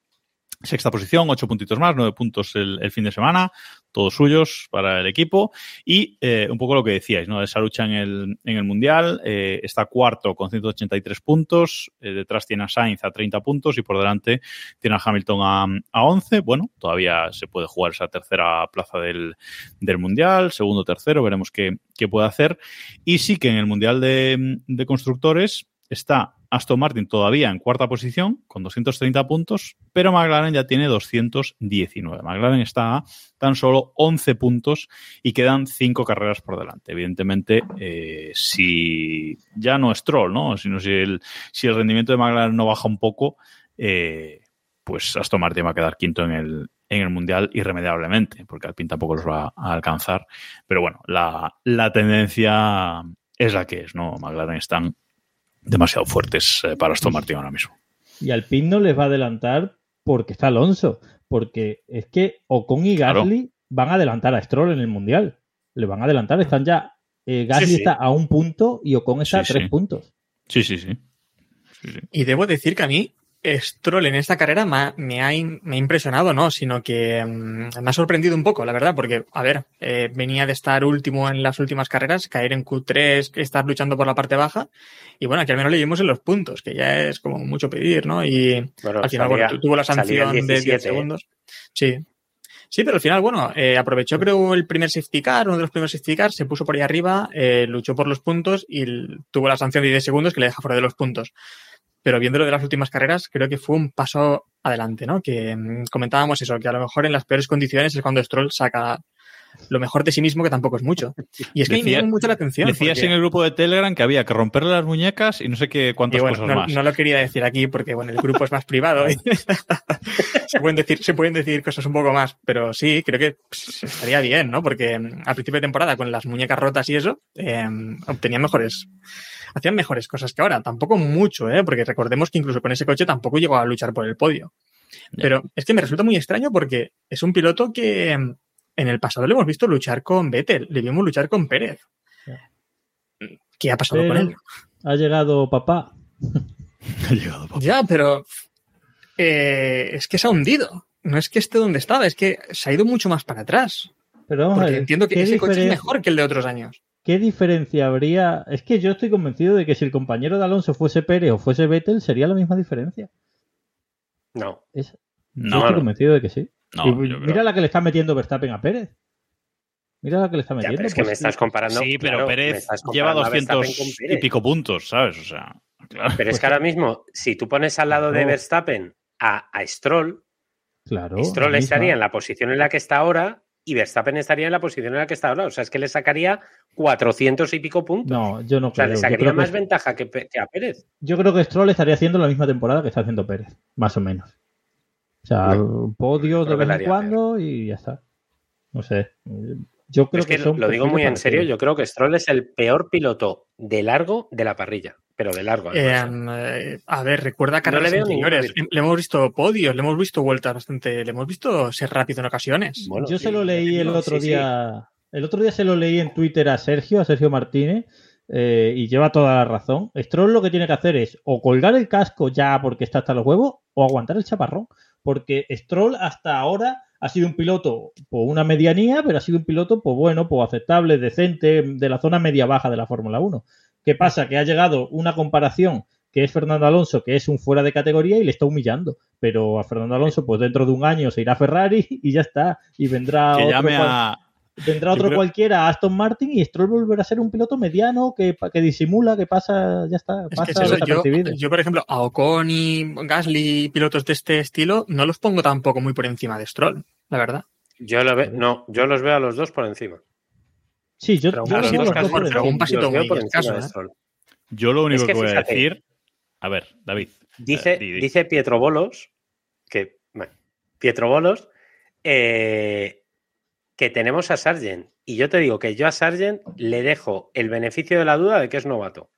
sexta posición, ocho puntitos más, nueve puntos el, el fin de semana, todos suyos para el equipo. Y eh, un poco lo que decíais, ¿no? Esa lucha en el, en el Mundial, eh, está cuarto con 183 puntos, eh, detrás tiene a Sainz a 30 puntos y por delante tiene a Hamilton a, a 11. Bueno, todavía se puede jugar esa tercera plaza del, del Mundial, segundo, tercero, veremos qué, qué puede hacer. Y sí que en el Mundial de, de Constructores está Aston Martin todavía en cuarta posición con 230 puntos, pero McLaren ya tiene 219. McLaren está a tan solo 11 puntos y quedan 5 carreras por delante. Evidentemente, eh, si ya no es troll, ¿no? sino si el, si el rendimiento de McLaren no baja un poco, eh, pues Aston Martin va a quedar quinto en el, en el Mundial irremediablemente, porque Alpine tampoco los va a alcanzar. Pero bueno, la, la tendencia es la que es, ¿no? McLaren están demasiado fuertes eh, para Aston Martin ahora mismo. Y Alpine no les va a adelantar porque está Alonso. Porque es que Ocon y Claro. Gasly van a adelantar a Stroll en el Mundial. Le van a adelantar, están ya. eh, Gasly Sí, sí. está a un punto y Ocon está Sí, a tres sí. puntos. Sí. Sí, sí. Y debo decir que a mí Stroll en esta carrera me ha, me ha im- me ha impresionado, ¿no? Sino que mm, me ha sorprendido un poco, la verdad, porque, a ver, eh, venía de estar último en las últimas carreras, caer en Q3, estar luchando por la parte baja, y bueno, aquí al menos le dimos en los puntos, que ya es como mucho pedir, ¿no? Y Bueno, al final, salía- bueno, tu- tuvo la sanción de 10 17, ¿eh? segundos. Sí. Sí, pero al final, bueno, eh, aprovechó creo el primer safety car, uno de los primeros safety car, se puso por ahí arriba, eh, luchó por los puntos y tuvo la sanción de 10 segundos que le deja fuera de los puntos. Pero viéndolo de las últimas carreras, creo que fue un paso adelante, ¿no? Que mm, comentábamos eso, que a lo mejor en las peores condiciones es cuando Stroll saca lo mejor de sí mismo, que tampoco es mucho. Y es que me Decía- llama mucho la atención. Decías porque- en el grupo de Telegram que había que romperle las muñecas y no sé qué cuántas bueno, cosas no, más. no lo quería decir aquí porque bueno, el grupo es más privado. y se, pueden decir, se pueden decir cosas un poco más, pero sí, creo que pues, estaría bien, ¿no? Porque mm, al principio de temporada, con las muñecas rotas y eso, eh, obtenían mejores. Hacían mejores cosas que ahora. Tampoco mucho, ¿eh? Porque recordemos que incluso con ese coche tampoco llegó a luchar por el podio. Pero es que me resulta muy extraño porque es un piloto que mm, en el pasado le hemos visto luchar con Vettel, le vimos luchar con Pérez. ¿Qué ha pasado con él? ha llegado papá. Ha llegado, papá. Ya, pero eh, es que se ha hundido. No es que esté donde estaba, es que se ha ido mucho más para atrás. Pero vamos a Porque ver, entiendo que ¿qué ese coche es mejor que el de otros años. ¿Qué diferencia habría? Es que yo estoy convencido de que si el compañero de Alonso fuese Pérez o fuese Vettel, sería la misma diferencia. No. Es- No, yo estoy no. convencido de que sí. No, Y yo mira creo- la que le está metiendo Verstappen a Pérez. Mira la que le está Ya, metiendo. pero es que pues me estás comparando. Sí, pero claro, Pérez lleva comparando a 200 Verstappen con y pico puntos, ¿sabes? O sea, claro. Pero es que ahora mismo, si tú pones al lado de. Verstappen a, a Stroll, Claro. Stroll estaría misma. en la posición en la que está ahora y Verstappen estaría en la posición en la que está ahora. O sea, es que le sacaría 400 y pico puntos. No, yo no o sea, creo. le sacaría creo, más que, ventaja que, que a Pérez. yo creo que Stroll estaría haciendo la misma temporada que está haciendo Pérez, más o menos. O sea, podios de creo que vez en cuando y ya está. No sé. Yo creo es que, que, son lo digo muy en serio, yo creo que Stroll es el peor piloto de largo de la parrilla. Pero de largo. Eh, eh, a ver, recuerda carreras le anteriores. virtud. Le hemos visto podios, le hemos visto vueltas bastante, le hemos visto ser rápido en ocasiones. Bueno, Yo sí, se lo leí el no, otro sí, sí. día. El otro día se lo leí en Twitter a Sergio, a Sergio Martínez, eh, y lleva toda la razón. Stroll lo que tiene que hacer es o colgar el casco ya porque está hasta los huevos, o aguantar el chaparrón. Porque Stroll hasta ahora ha sido un piloto por una medianía, pero ha sido un piloto, pues bueno, pues aceptable, decente, de la zona media-baja de la Fórmula 1. ¿Qué pasa? Que ha llegado una comparación que es Fernando Alonso, que es un fuera de categoría y le está humillando. Pero a Fernando Alonso, pues dentro de un año se irá a Ferrari y ya está. Y vendrá Que otro, llame cual- a. vendrá otro creo- cualquiera, Aston Martin, y Stroll volverá a ser un piloto mediano que, que disimula, que pasa, ya está, Es pasa que es eso, yo, por ejemplo, a Ocon y Gasly, pilotos de este estilo, no los pongo tampoco muy por encima de Stroll, la verdad. Yo, lo ve- no, yo los veo a los dos por encima. Sí, yo, Pero yo un los pasito los dos por un muy por encima de ¿eh? Stroll. Yo lo único Es que que, voy fíjate. a decir. A ver, David. Dice, Eh, di, di. dice Pietro Bolos que, bueno, Pietro Bolos, eh, que tenemos a Sargent. Y yo te digo que yo a Sargent le dejo el beneficio de la duda de que es novato.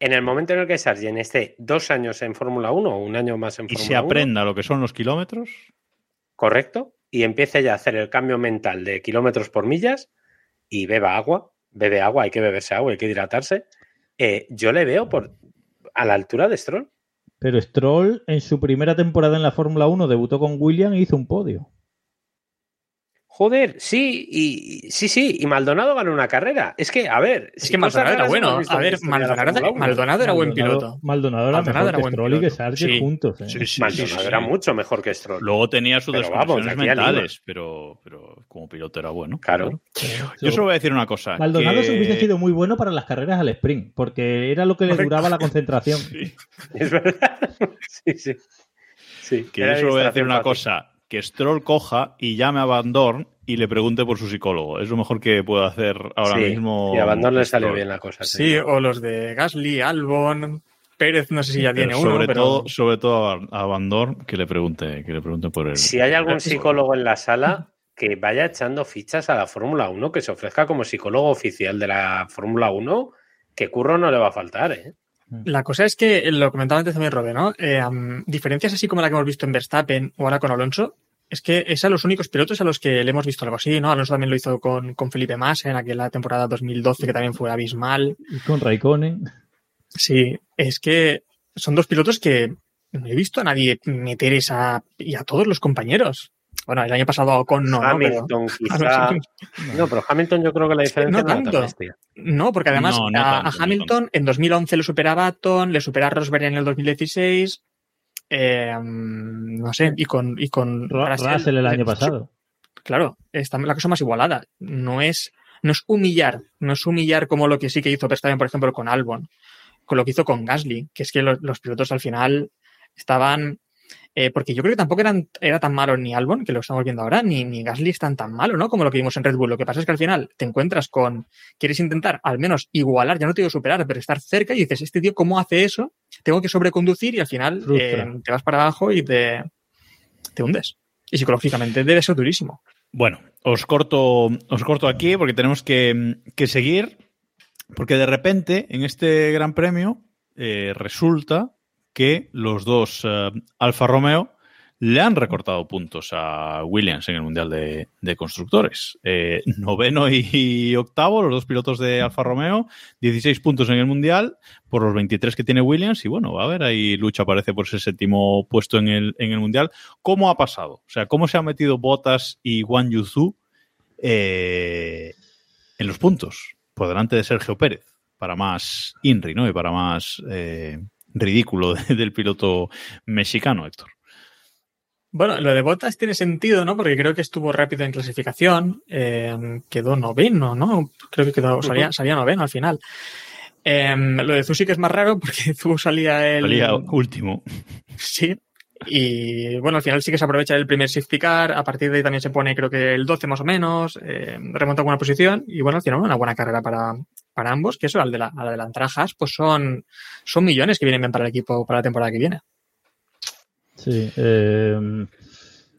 En el momento en el que Sargent esté dos años en Fórmula 1 o un año más en Y Fórmula se 1, aprenda lo que son los kilómetros. correcto, y empiece ya a hacer el cambio mental de kilómetros por millas y beba agua, bebe agua, hay que beberse agua, hay que hidratarse, eh, yo le veo por a la altura de Stroll. Pero Stroll en su primera temporada en la Fórmula 1 debutó con William e hizo un podio. Joder, sí, y sí, sí, y Maldonado ganó una carrera. Es que, a ver, Es si que Maldonado era bueno. A ver, Maldonado, Fórmula 1. Maldonado era buen piloto. Maldonado era Maldonado mejor era que buen Stroll y que piloto. Sargent Sí. juntos. ¿eh? Sí, sí, Maldonado sí, sí, era sí. mucho mejor que Stroll. Luego tenía sus desconexiones mentales, pero, pero como piloto era bueno. Claro. Yo solo voy a decir una cosa. Maldonado que- se hubiese sido muy bueno para las carreras al sprint, porque era lo que le duraba la concentración. Sí. Es verdad. sí, sí. Sí, Que yo solo voy a decir una fácil. cosa, que Stroll coja y llame a Van Dorn y le pregunte por su psicólogo. Es lo mejor que puedo hacer ahora Sí, mismo. Y a Van Dorn le salió bien la cosa. Sí, o los de Gasly, Albon, Pérez, no sé si ya Pero tiene uno, sobre pero todo, sobre todo a, a Van Dorn que le pregunte, que le pregunte por él. Si hay algún psicólogo en la sala, que vaya echando fichas a la Fórmula 1, que se ofrezca como psicólogo oficial de la Fórmula 1, que curro no le va a faltar, ¿eh? La cosa es que, eh, lo comentaba antes también Robe, ¿no? Eh, diferencias así como la que hemos visto en Verstappen o ahora con Alonso, es que es a los únicos pilotos a los que le hemos visto algo así, ¿no? Alonso también lo hizo con, con Felipe Massa en aquella temporada 2012 que también fue abismal. Y con Raikkonen. Sí, es que son dos pilotos que no he visto a nadie meter esa... y a todos los compañeros. Bueno, el año pasado a Ocon no, ¿no? Pero- Hamilton quizá... No, pero Hamilton yo creo que la diferencia No no, es tan tanto. bestia. No, porque además No, no a, tanto, a no Hamilton en 2011 lo supera Baton, le supera Rosberg en el 2016. eh, no sé, y con, y con Ru- Russell el año pasado. Claro, está la cosa más igualada. No es, no es humillar, no es humillar como lo que sí que hizo Verstappen, por ejemplo, con Albon, con lo que hizo con Gasly, que es que los, los pilotos al final estaban. Eh, porque yo creo que tampoco eran, era tan malo ni Albon, que lo estamos viendo ahora, ni, ni Gasly es tan tan malo, ¿no? Como lo que vimos en Red Bull. Lo que pasa es que al final te encuentras con. Quieres intentar al menos igualar, ya no te digo superar, pero estar cerca y dices, este tío, ¿cómo hace eso? Tengo que sobreconducir y al final eh, te vas para abajo y te, te hundes. Y psicológicamente debe ser durísimo. Bueno, os corto, os corto aquí porque tenemos que, que seguir. Porque de repente, en este Gran Premio, eh, resulta que los dos eh, Alfa Romeo le han recortado puntos a Williams en el Mundial de, Constructores. Eh, noveno y, octavo, los dos pilotos de Alfa Romeo, 16 puntos en el Mundial por los 23 que tiene Williams. Y bueno, va a haber ahí lucha, parece, por ese séptimo puesto en el, en el Mundial. ¿Cómo ha pasado? O sea, ¿cómo se han metido Bottas y Wang Yuzu eh, en los puntos? Por delante de Sergio Pérez, para más INRI, ¿no? Y para más eh, ridículo del piloto mexicano, Héctor. Bueno, lo de Bottas tiene sentido, ¿no? Porque creo que estuvo rápido en clasificación, eh, quedó noveno, ¿no? Creo que quedó, salía, salía noveno al final. Eh, lo de Zu sí que es más raro porque Zu salía el... Salía último. Sí. Y bueno, al final sí que se aprovecha el primer safety car, a partir de ahí también se pone creo que el 12 más o menos, eh, remonta alguna posición y bueno, al final una buena carrera para, para ambos, que eso al, de la, al adelantar a Haas, pues son, son millones que vienen para el equipo para la temporada que viene. Sí. eh,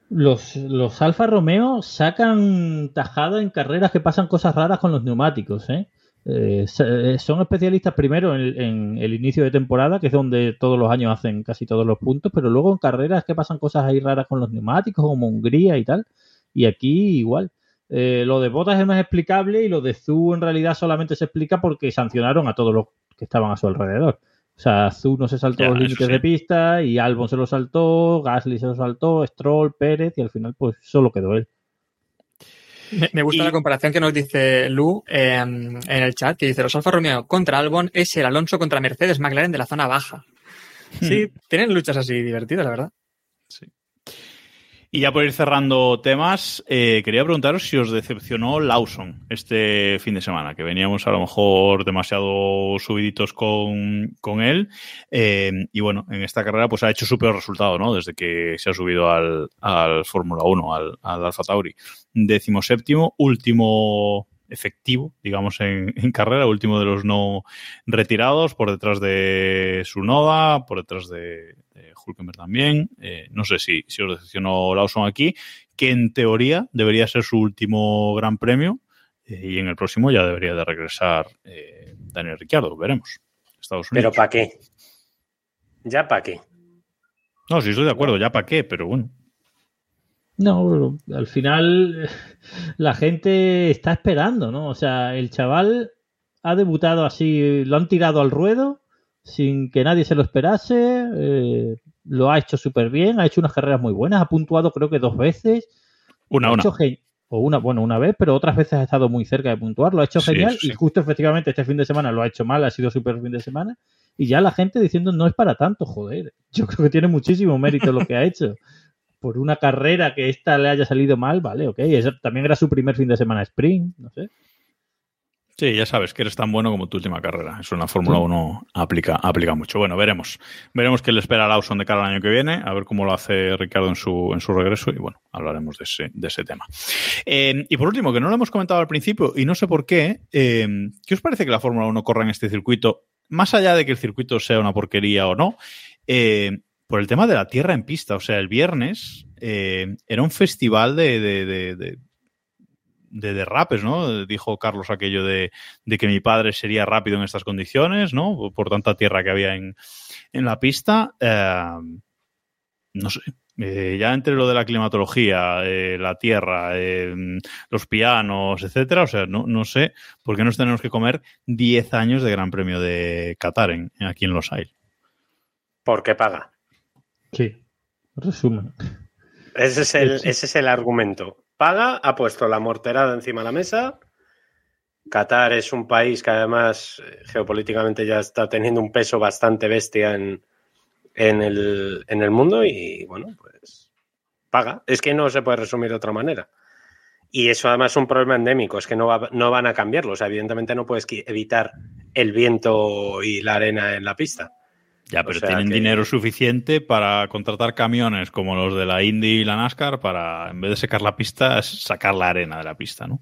los, los Alfa Romeo sacan tajada en carreras que pasan cosas raras con los neumáticos. ¿eh? Eh, eh, son especialistas primero en, en el inicio de temporada, que es donde todos los años hacen casi todos los puntos, pero luego en carreras que pasan cosas ahí raras con los neumáticos, como Hungría y tal. Y aquí igual. Eh, lo de Botas es más explicable y lo de Zu en realidad solamente se explica porque sancionaron a todos los que estaban a su alrededor. O sea, Zu no se saltó Ya, los límites sí. de pista y Albon se lo saltó, Gasly se lo saltó, Stroll, Pérez y al final pues solo quedó él. Me, me gusta Y- la comparación que nos dice Lu eh, en el chat, que dice, los Alfa Romeo contra Albon es el Alonso contra Mercedes McLaren de la zona baja. Sí, tienen luchas así divertidas, la verdad. Y ya por ir cerrando temas, eh, quería preguntaros si os decepcionó Lawson este fin de semana, que veníamos a lo mejor demasiado subiditos con, con él. Eh, y bueno, en esta carrera pues ha hecho su peor resultado, ¿no? Desde que se ha subido al, al Fórmula 1, al, al Alfa Tauri. Décimo séptimo, último efectivo, digamos, en, en, carrera, último de los no retirados, por detrás de Sunoda, por detrás de, de Hulkenberg también. Eh, no sé si, si os decepcionó Lawson aquí, que en teoría debería ser su último gran premio eh, y en el próximo ya debería de regresar eh, Daniel Ricciardo, veremos. Estados Unidos. ¿Pero para qué? ¿Ya para qué? No, sí estoy de acuerdo, ya para qué, pero bueno. No, al final la gente está esperando, ¿no? O sea, el chaval ha debutado así, lo han tirado al ruedo sin que nadie se lo esperase, eh, lo ha hecho súper bien, ha hecho unas carreras muy buenas, ha puntuado creo que dos veces. Una, una. O una, bueno, una vez, pero otras veces ha estado muy cerca de puntuar, lo ha hecho Sí, genial sí. y justo efectivamente este fin de semana lo ha hecho mal, ha sido súper fin de semana y ya la gente diciendo no es para tanto, joder, yo creo que tiene muchísimo mérito lo que ha hecho. Por una carrera que esta le haya salido mal, vale, ok, Eso también era su primer fin de semana sprint, no sé. Sí, ya sabes que eres tan bueno como tu última carrera. Eso en la Fórmula 1 aplica, aplica mucho. Bueno, veremos. Veremos qué le espera a Lawson de cara al año que viene, a ver cómo lo hace Ricardo en su, en su regreso y bueno, hablaremos de ese, de ese tema. Eh, y por último, que no lo hemos comentado al principio y no sé por qué, eh, ¿qué os parece que la Fórmula 1 corra en este circuito? Más allá de que el circuito sea una porquería o no, eh, por el tema de la tierra en pista. O sea, el viernes eh, era un festival de, de, de, de de derrapes, ¿no? Dijo Carlos aquello de, que mi padre sería rápido en estas condiciones, ¿no? Por tanta tierra que había en, la pista. Eh, no sé. Eh, ya entre lo de la climatología, la tierra, los pianos, etcétera, o sea, no, sé por qué nos tenemos que comer 10 años de Gran Premio de Qatar en, aquí en Los Ailes. Porque paga. Sí, resumen. Ese es el, ese es el argumento paga, ha puesto la morterada encima de la mesa. Qatar es un país que además eh, geopolíticamente ya está teniendo un peso bastante bestia en, en, el, en el mundo y bueno, pues paga. Es que no se puede resumir de otra manera. Y eso además es un problema endémico, es que no, va, no van a cambiarlo. O sea, evidentemente no puedes evitar el viento y la arena en la pista. Ya, pero o sea tienen que... dinero suficiente para contratar camiones como los de la Indy y la NASCAR para, en vez de secar la pista, sacar la arena de la pista, ¿no?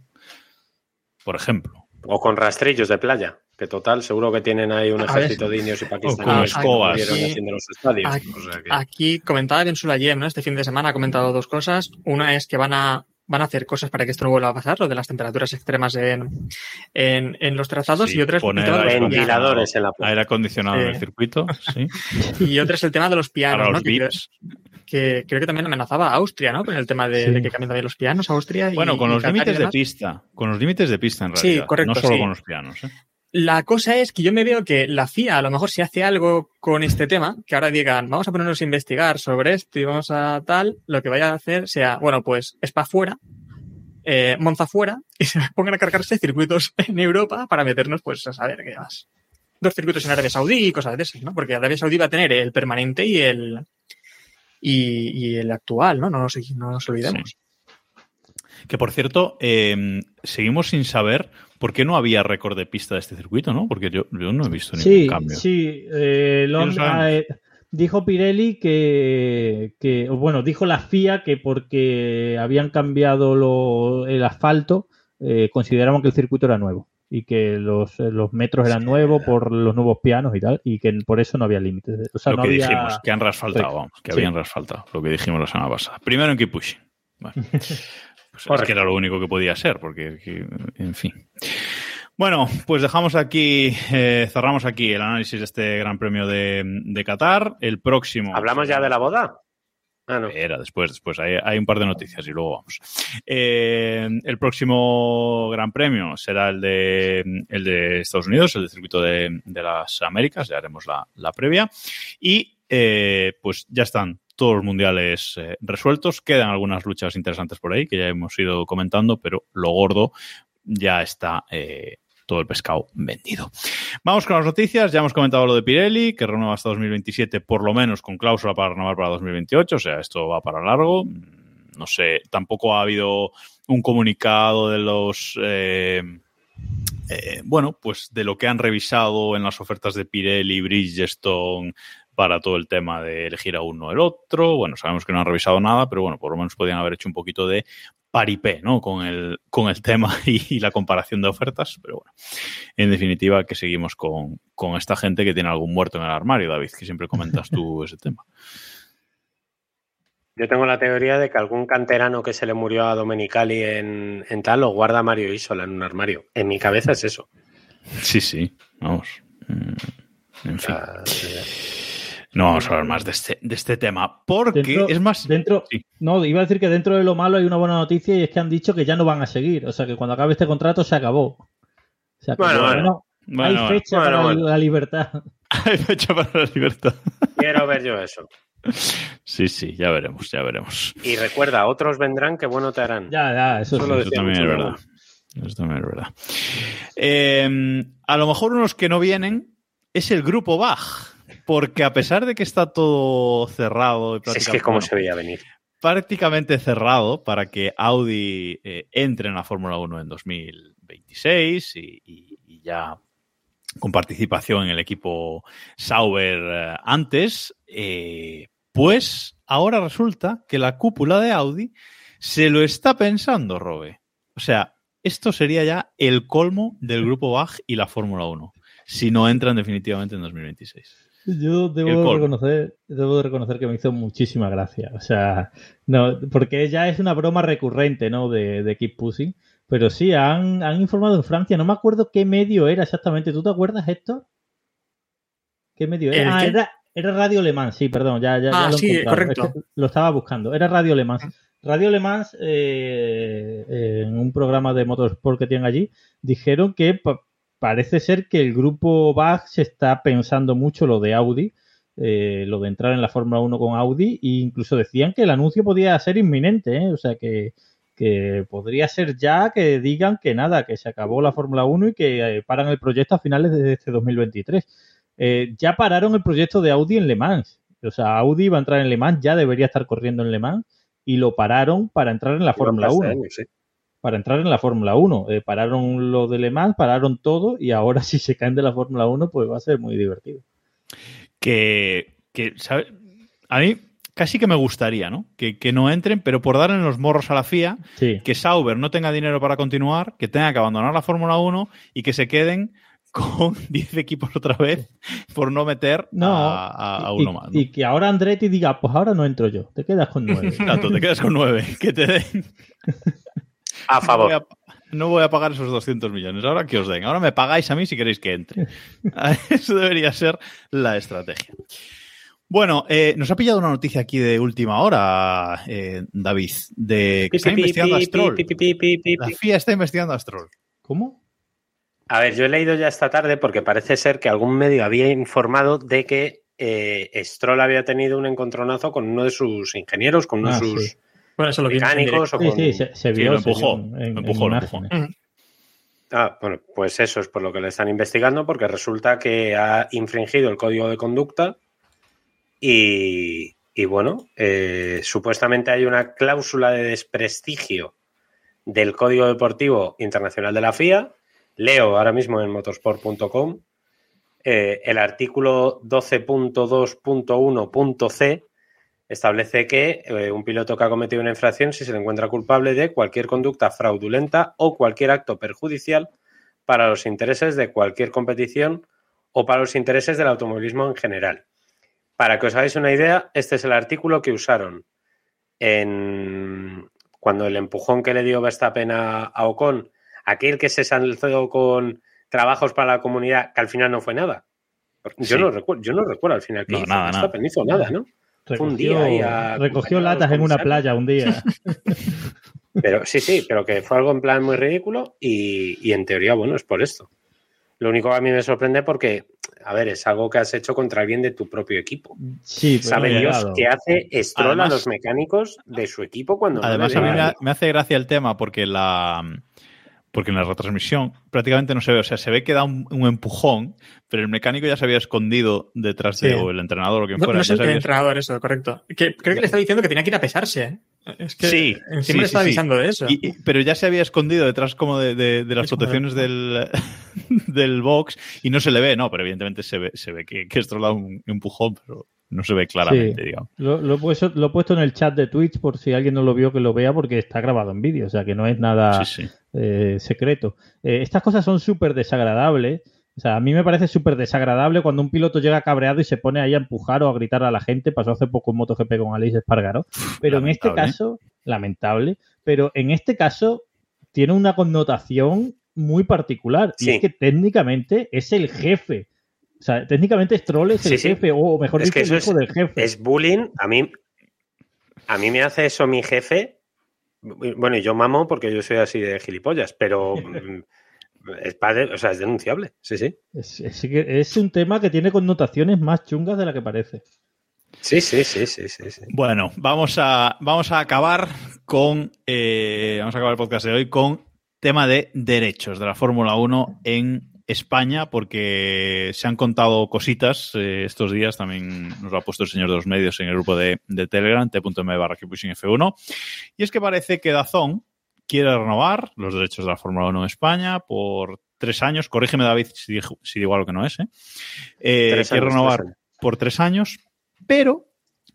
Por ejemplo. O con rastrillos de playa, que total, seguro que tienen ahí un ejército de indios y pakistaníes o con escobas. Aquí, los estadios. Aquí, o sea que... aquí comentaba Ben Sulayem, ¿no? Este fin de semana ha comentado dos cosas. Una es que van a van a hacer cosas para que esto no vuelva a pasar, lo de las temperaturas extremas en, en, en los trazados sí, y otras ventiladores en la aire acondicionado sí. en el circuito, sí. y otro es el tema de los pianos, ¿no? los que, creo, que, creo que también amenazaba a Austria, ¿no? Con el tema de, sí. de que cambien también los pianos, Austria. Bueno, y, con los y límites de pista, con los límites de pista en realidad, sí, correcto, no solo sí. con los pianos. ¿eh? La cosa es que yo me veo que la FIA a lo mejor si hace algo con este tema, que ahora digan, vamos a ponernos a investigar sobre esto y vamos a tal, lo que vaya a hacer sea, bueno, pues es para afuera, eh, Monza fuera y se pongan a cargarse circuitos en Europa para meternos, pues, a saber qué más. Dos circuitos en Arabia Saudí y cosas de esas, ¿no? Porque Arabia Saudí va a tener el permanente y el y, el actual, ¿no? No nos, no nos olvidemos. Que por cierto, eh, seguimos sin saber por qué no había récord de pista de este circuito, ¿no? Porque yo, yo no he visto ningún sí, cambio. Sí, eh, Londra, eh, dijo Pirelli que, que, bueno, dijo la FIA que porque habían cambiado lo, el asfalto, eh, consideraban que el circuito era nuevo y que los, los metros eran nuevos por los nuevos pianos y tal, y que por eso no había límites. O sea, lo no que había... dijimos, que han rasfaltado, vamos, que sí. habían rasfaltado, lo que dijimos la semana pasada. Primero en Keep Pushing. Bueno, pues es que era lo único que podía ser, porque, en fin. Bueno, pues dejamos aquí, eh, cerramos aquí el análisis de este Gran Premio de, de Qatar. El próximo. ¿Hablamos ya de la boda? Ah, no. Era después, después. Hay, hay, un par de noticias y luego vamos. Eh, el próximo Gran Premio será el de, el de Estados Unidos, el del circuito de, de las Américas. Ya haremos la, la previa. Y eh, pues ya están todos los mundiales eh, resueltos. Quedan algunas luchas interesantes por ahí que ya hemos ido comentando, pero lo gordo ya está eh, todo el pescado vendido. Vamos con las noticias. Ya hemos comentado lo de Pirelli, que renueva hasta 2027, por lo menos con cláusula para renovar para 2028. O sea, esto va para largo. No sé, tampoco ha habido un comunicado de los. Eh, bueno, pues de lo que han revisado en las ofertas de Pirelli, Bridgestone, para todo el tema de elegir a uno o el otro. Bueno, sabemos que no han revisado nada, pero bueno, por lo menos podían haber hecho un poquito de paripé, ¿no? Con el, con el tema y, y la comparación de ofertas, pero bueno, en definitiva que seguimos con, con esta gente que tiene algún muerto en el armario, David, que siempre comentas tú ese tema. Yo tengo la teoría de que algún canterano que se le murió a Domenicali en, en tal lo guarda Mario Isola en un armario. En mi cabeza es eso. Sí, sí, vamos. Mm, En fin. sea, No vamos a hablar más de este, de este tema, porque Dentro- es más... Dentro, Sí. no, iba a decir que dentro de lo malo hay una buena noticia y es que han dicho que ya no van a seguir. O sea que cuando acabe este contrato se acabó. Se acabó. Bueno, bueno. Bueno, hay fecha Bueno, para bueno. la libertad. Hay fecha para la libertad. quiero ver yo eso. Sí, sí, ya veremos, ya veremos. Y recuerda, otros vendrán que bueno te harán. Ya, ya, eso. Eso decía también es verdad. Eso también es verdad. Eh, a lo mejor unos que no vienen es el grupo Bach, porque a pesar de que está todo cerrado y es que bueno, se veía venir. prácticamente cerrado para que Audi eh, entre en la Fórmula 1 en 2026 y, y- y ya con participación en el equipo Sauber eh, antes, eh, pues ahora resulta que la cúpula de Audi se lo está pensando, Robe. O sea, esto sería ya el colmo del grupo Bach y la Fórmula 1, si no entran definitivamente en 2026. Yo debo reconocer, debo de reconocer que me hizo muchísima gracia. O sea, no, porque ya es una broma recurrente, ¿no? De, de Keep Pushing. Pero sí, han, han informado en Francia. No me acuerdo qué medio era exactamente. ¿Tú te acuerdas, Héctor? ¿Qué medio ¿El era? Ah, qué? era, era Radio Le Mans, sí, perdón, ya, ya, ya Ah, lo sí, correcto. Es que lo estaba buscando. Era Radio Le Mans. Radio Le Mans, eh, eh, en un programa de motorsport que tienen allí, dijeron que parece ser que el grupo Bach se está pensando mucho lo de Audi, eh, lo de entrar en la Fórmula 1 con Audi, e incluso decían que el anuncio podía ser inminente, ¿eh? o sea que, que podría ser ya que digan que nada, que se acabó la Fórmula 1 y que eh, paran el proyecto a finales de este 2023. Eh, ya pararon el proyecto de Audi en Le Mans. O sea, Audi iba a entrar en Le Mans, ya debería estar corriendo en Le Mans y lo pararon para entrar en la Fórmula 1 Sí. Para entrar en la Fórmula 1. Eh, pararon lo de Le Mans, pararon todo y ahora si se caen de la Fórmula 1 pues va a ser muy divertido. que, que ¿sabe? a mí casi que me gustaría, ¿no? Que, que no entren, pero por darle los morros a la FIA, Sí. que Sauber no tenga dinero para continuar, que tenga que abandonar la Fórmula 1 y que se queden con 10 equipos otra vez por no meter No, a, a- a y, uno más. ¿no? y que ahora Andretti diga, pues ahora no entro yo, te quedas con nueve. Exacto, te quedas con 9, que te den. A No voy favor. a, no voy a pagar esos 200 millones, ahora que os den. Ahora me pagáis a mí si queréis que entre. Eso debería ser la estrategia. Bueno, eh, nos ha pillado una noticia aquí de última hora, eh, David, de que está investigando a Stroll. Pi, pi, pi, pi, pi, La. FIA está investigando a Stroll. ¿Cómo? A ver, yo he leído ya esta tarde porque parece ser que algún medio había informado de que eh, Stroll había tenido un encontronazo con uno de sus ingenieros, con uno Ah, de sus sí. Bueno, eso lo mecánicos o Sí, con... sí, se, se Sí, se empujó, vio en, lo en empujó, lo empujó. imágenes. Ah, bueno, pues eso es por lo que le están investigando, porque resulta que ha infringido el código de conducta y, y bueno, eh, supuestamente hay una cláusula de desprestigio del Código Deportivo Internacional de la FIA. Leo ahora mismo en motorsport.com eh, el artículo 12.2.1.c establece que eh, un piloto que ha cometido una infracción, si se le encuentra culpable de cualquier conducta fraudulenta o cualquier acto perjudicial para los intereses de cualquier competición o para los intereses del automovilismo en general. Para que os hagáis una idea, este es el artículo que usaron en cuando el empujón que le dio Verstappen a, a Ocon, aquel que se salzó con trabajos para la comunidad, que al final no fue nada. Yo, Sí. no recuerdo, yo no recuerdo al final que No, hizo. nada. Verstappen hizo nada, ¿no? Fue un día a recogió latas en una playa un día. Pero sí, sí, pero que fue algo en plan muy ridículo y, y en teoría, bueno, es por esto. Lo único que a mí me sorprende porque, a ver, es algo que has hecho contra alguien de tu propio equipo. Sí, pero Sabe Dios claro. qué hace Stroll a los mecánicos de su equipo cuando no Además, a mí ve. me, ha- me hace gracia el tema porque la porque en la retransmisión prácticamente no se ve, o sea, se ve que da un, un empujón, pero el mecánico ya se había escondido detrás de o el entrenador o quien No, fuera. no se el entrenador eso, correcto. Que, creo que le está diciendo que tenía que ir a pesarse. ¿eh? Es que Sí, siempre sí, sí, está avisando de eso. Y- y- pero ya se había escondido detrás como de, de- de las Es protecciones de- del, del box y no se le ve, no, pero evidentemente se ve, se ve que, que esto le da un empujón, pero no se ve claramente, Sí. digamos. Lo, lo he puesto, lo he puesto en el chat de Twitch por si alguien no lo vio que lo vea porque está grabado en vídeo, o sea que no es nada Sí, sí. eh, secreto. Eh, estas cosas son súper desagradables. O sea, a mí me parece súper desagradable cuando un piloto llega cabreado y se pone ahí a empujar o a gritar a la gente. Pasó hace poco en MotoGP con Alex Espargaro. Pero en este caso, lamentable, pero en este caso tiene una connotación muy particular. Y es que técnicamente es el jefe. O sea, técnicamente es Sí, el sí. jefe, o mejor Es dicho, que el hijo es- del jefe. Es bullying. A mí, a mí me hace eso mi jefe. Bueno, y yo mamo porque yo soy así de gilipollas, pero mm, es padre, o sea, es denunciable. Sí, sí. Es, es que es un tema que tiene connotaciones más chungas de la que parece. Sí, sí, sí, sí, sí, sí. Bueno, vamos a, vamos a acabar con. eh, vamos a acabar el podcast de hoy con tema de derechos de la Fórmula 1 en España, porque se han contado cositas eh, estos días. También nos lo ha puesto el señor de los medios en el grupo de, de Telegram, t.m barra Keeppushing F1. Y es que parece que Dazón quiere renovar los derechos de la Fórmula 1 en España por tres años. Corrígeme, David, si, digo algo que no es. ¿eh? Eh, quiere renovar tres por tres años, pero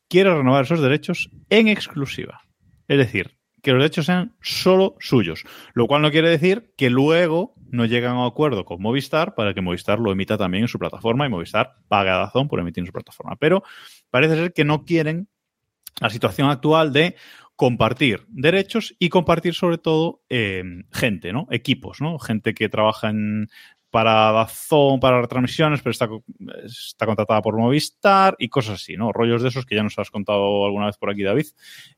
quiere renovar esos derechos en exclusiva. Es decir, que los derechos sean solo suyos. Lo cual no quiere decir que luego no llegan a un acuerdo con Movistar para que Movistar lo emita también en su plataforma y Movistar paga a Dazón por emitir en su plataforma. Pero parece ser que no quieren la situación actual de compartir derechos y compartir sobre todo eh, gente, ¿no? Equipos, ¿no? Gente que trabaja en, para Dazón, para retransmisiones, pero está, está contratada por Movistar y cosas así, ¿no? Rollos de esos que ya nos has contado alguna vez por aquí, David.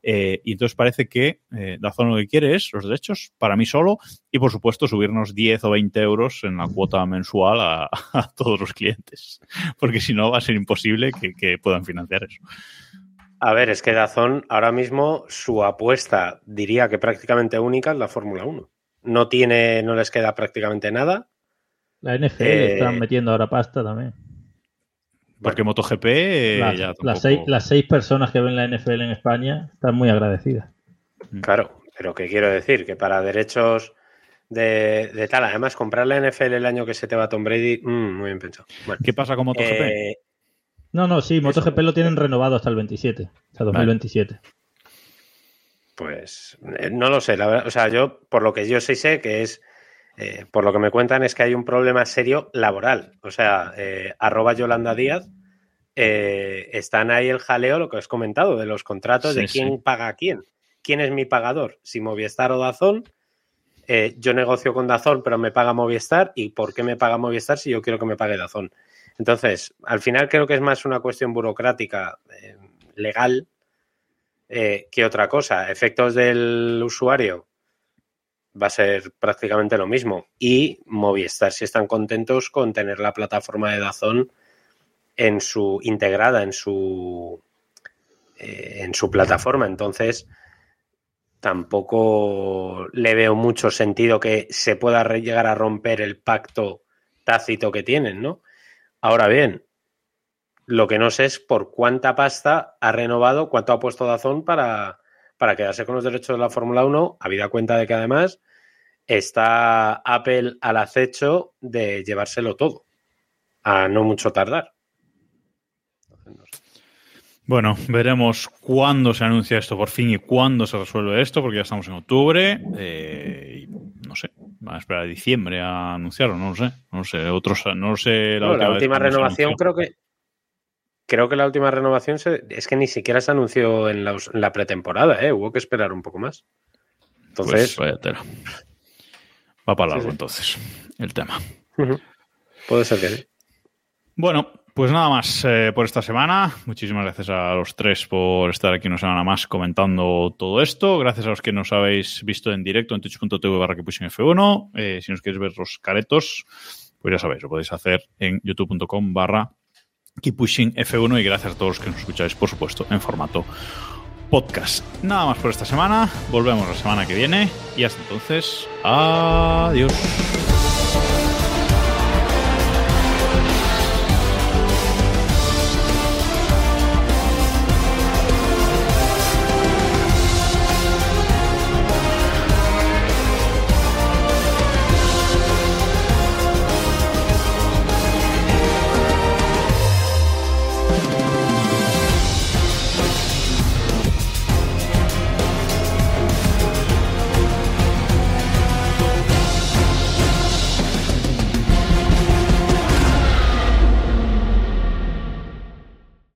Eh, y entonces parece que eh, Dazón lo que quiere es los derechos para mí solo y, por supuesto, subirnos 10 o 20 euros en la cuota mensual a, todos los clientes. Porque si no, va a ser imposible que, que puedan financiar eso. A ver, es que Dazón ahora mismo su apuesta diría que prácticamente única es la Fórmula 1. No tiene, no les queda prácticamente nada. La NFL Eh, están metiendo ahora pasta también. Porque MotoGP eh, las, ya las tampoco... seis, las seis personas que ven la NFL en España están muy agradecidas. Claro, pero ¿qué quiero decir? Que para derechos de, de tal, además comprar la NFL el año que se te va Tom Brady, mm, muy bien pensado. Bueno, ¿Qué pasa con MotoGP? eh, No, no, sí, MotoGP lo tienen renovado hasta el 27, hasta 2027. Pues eh, no lo sé, la verdad. O sea, yo, por lo que yo sí sé, que es, eh, por lo que me cuentan, es que hay un problema serio laboral. O sea, eh, arroba Yolanda Díaz, eh, están ahí el jaleo, lo que os he comentado, de los contratos, Sí, de quién sí. paga a quién. ¿Quién es mi pagador? Si Movistar o Dazón. Eh, yo negocio con Dazón, pero me paga Movistar. ¿Y por qué me paga Movistar si yo quiero que me pague Dazón? Entonces, al final creo que es más una cuestión burocrática, legal, que otra cosa. Efectos del usuario va a ser prácticamente lo mismo. Y Movistar si están contentos con tener la plataforma de Dazón en su integrada en su eh, en su plataforma. Entonces tampoco le veo mucho sentido que se pueda llegar a romper el pacto tácito que tienen, ¿no? Ahora bien, lo que no sé es por cuánta pasta ha renovado, cuánto ha puesto Dazón para, para quedarse con los derechos de la Fórmula 1, habida cuenta de que además está Apple al acecho de llevárselo todo, a no mucho tardar. Bueno, veremos cuándo se anuncia esto por fin y cuándo se resuelve esto, porque ya estamos en octubre. eh, y no sé, van a esperar a diciembre a anunciarlo, no lo sé. No lo sé, otros, no lo sé. La última renovación creo que creo que la última renovación se- es que ni siquiera se anunció en la, en la pretemporada, ¿eh? hubo que esperar un poco más. Entonces, Pues vaya tela. Va para largo Sí, sí. entonces el tema. puede ser que sí. Bueno, pues nada más eh, por esta semana. Muchísimas gracias a los tres por estar aquí una semana más comentando todo esto. Gracias a los que nos habéis visto en directo en twitch.tv barra que F1. Eh, si nos queréis ver los caretos, pues ya sabéis, lo podéis hacer en youtube.com barra Keep Pushing F1 y gracias a todos los que nos escucháis, por supuesto, en formato podcast. Nada más por esta semana. Volvemos la semana que viene y hasta entonces, adiós.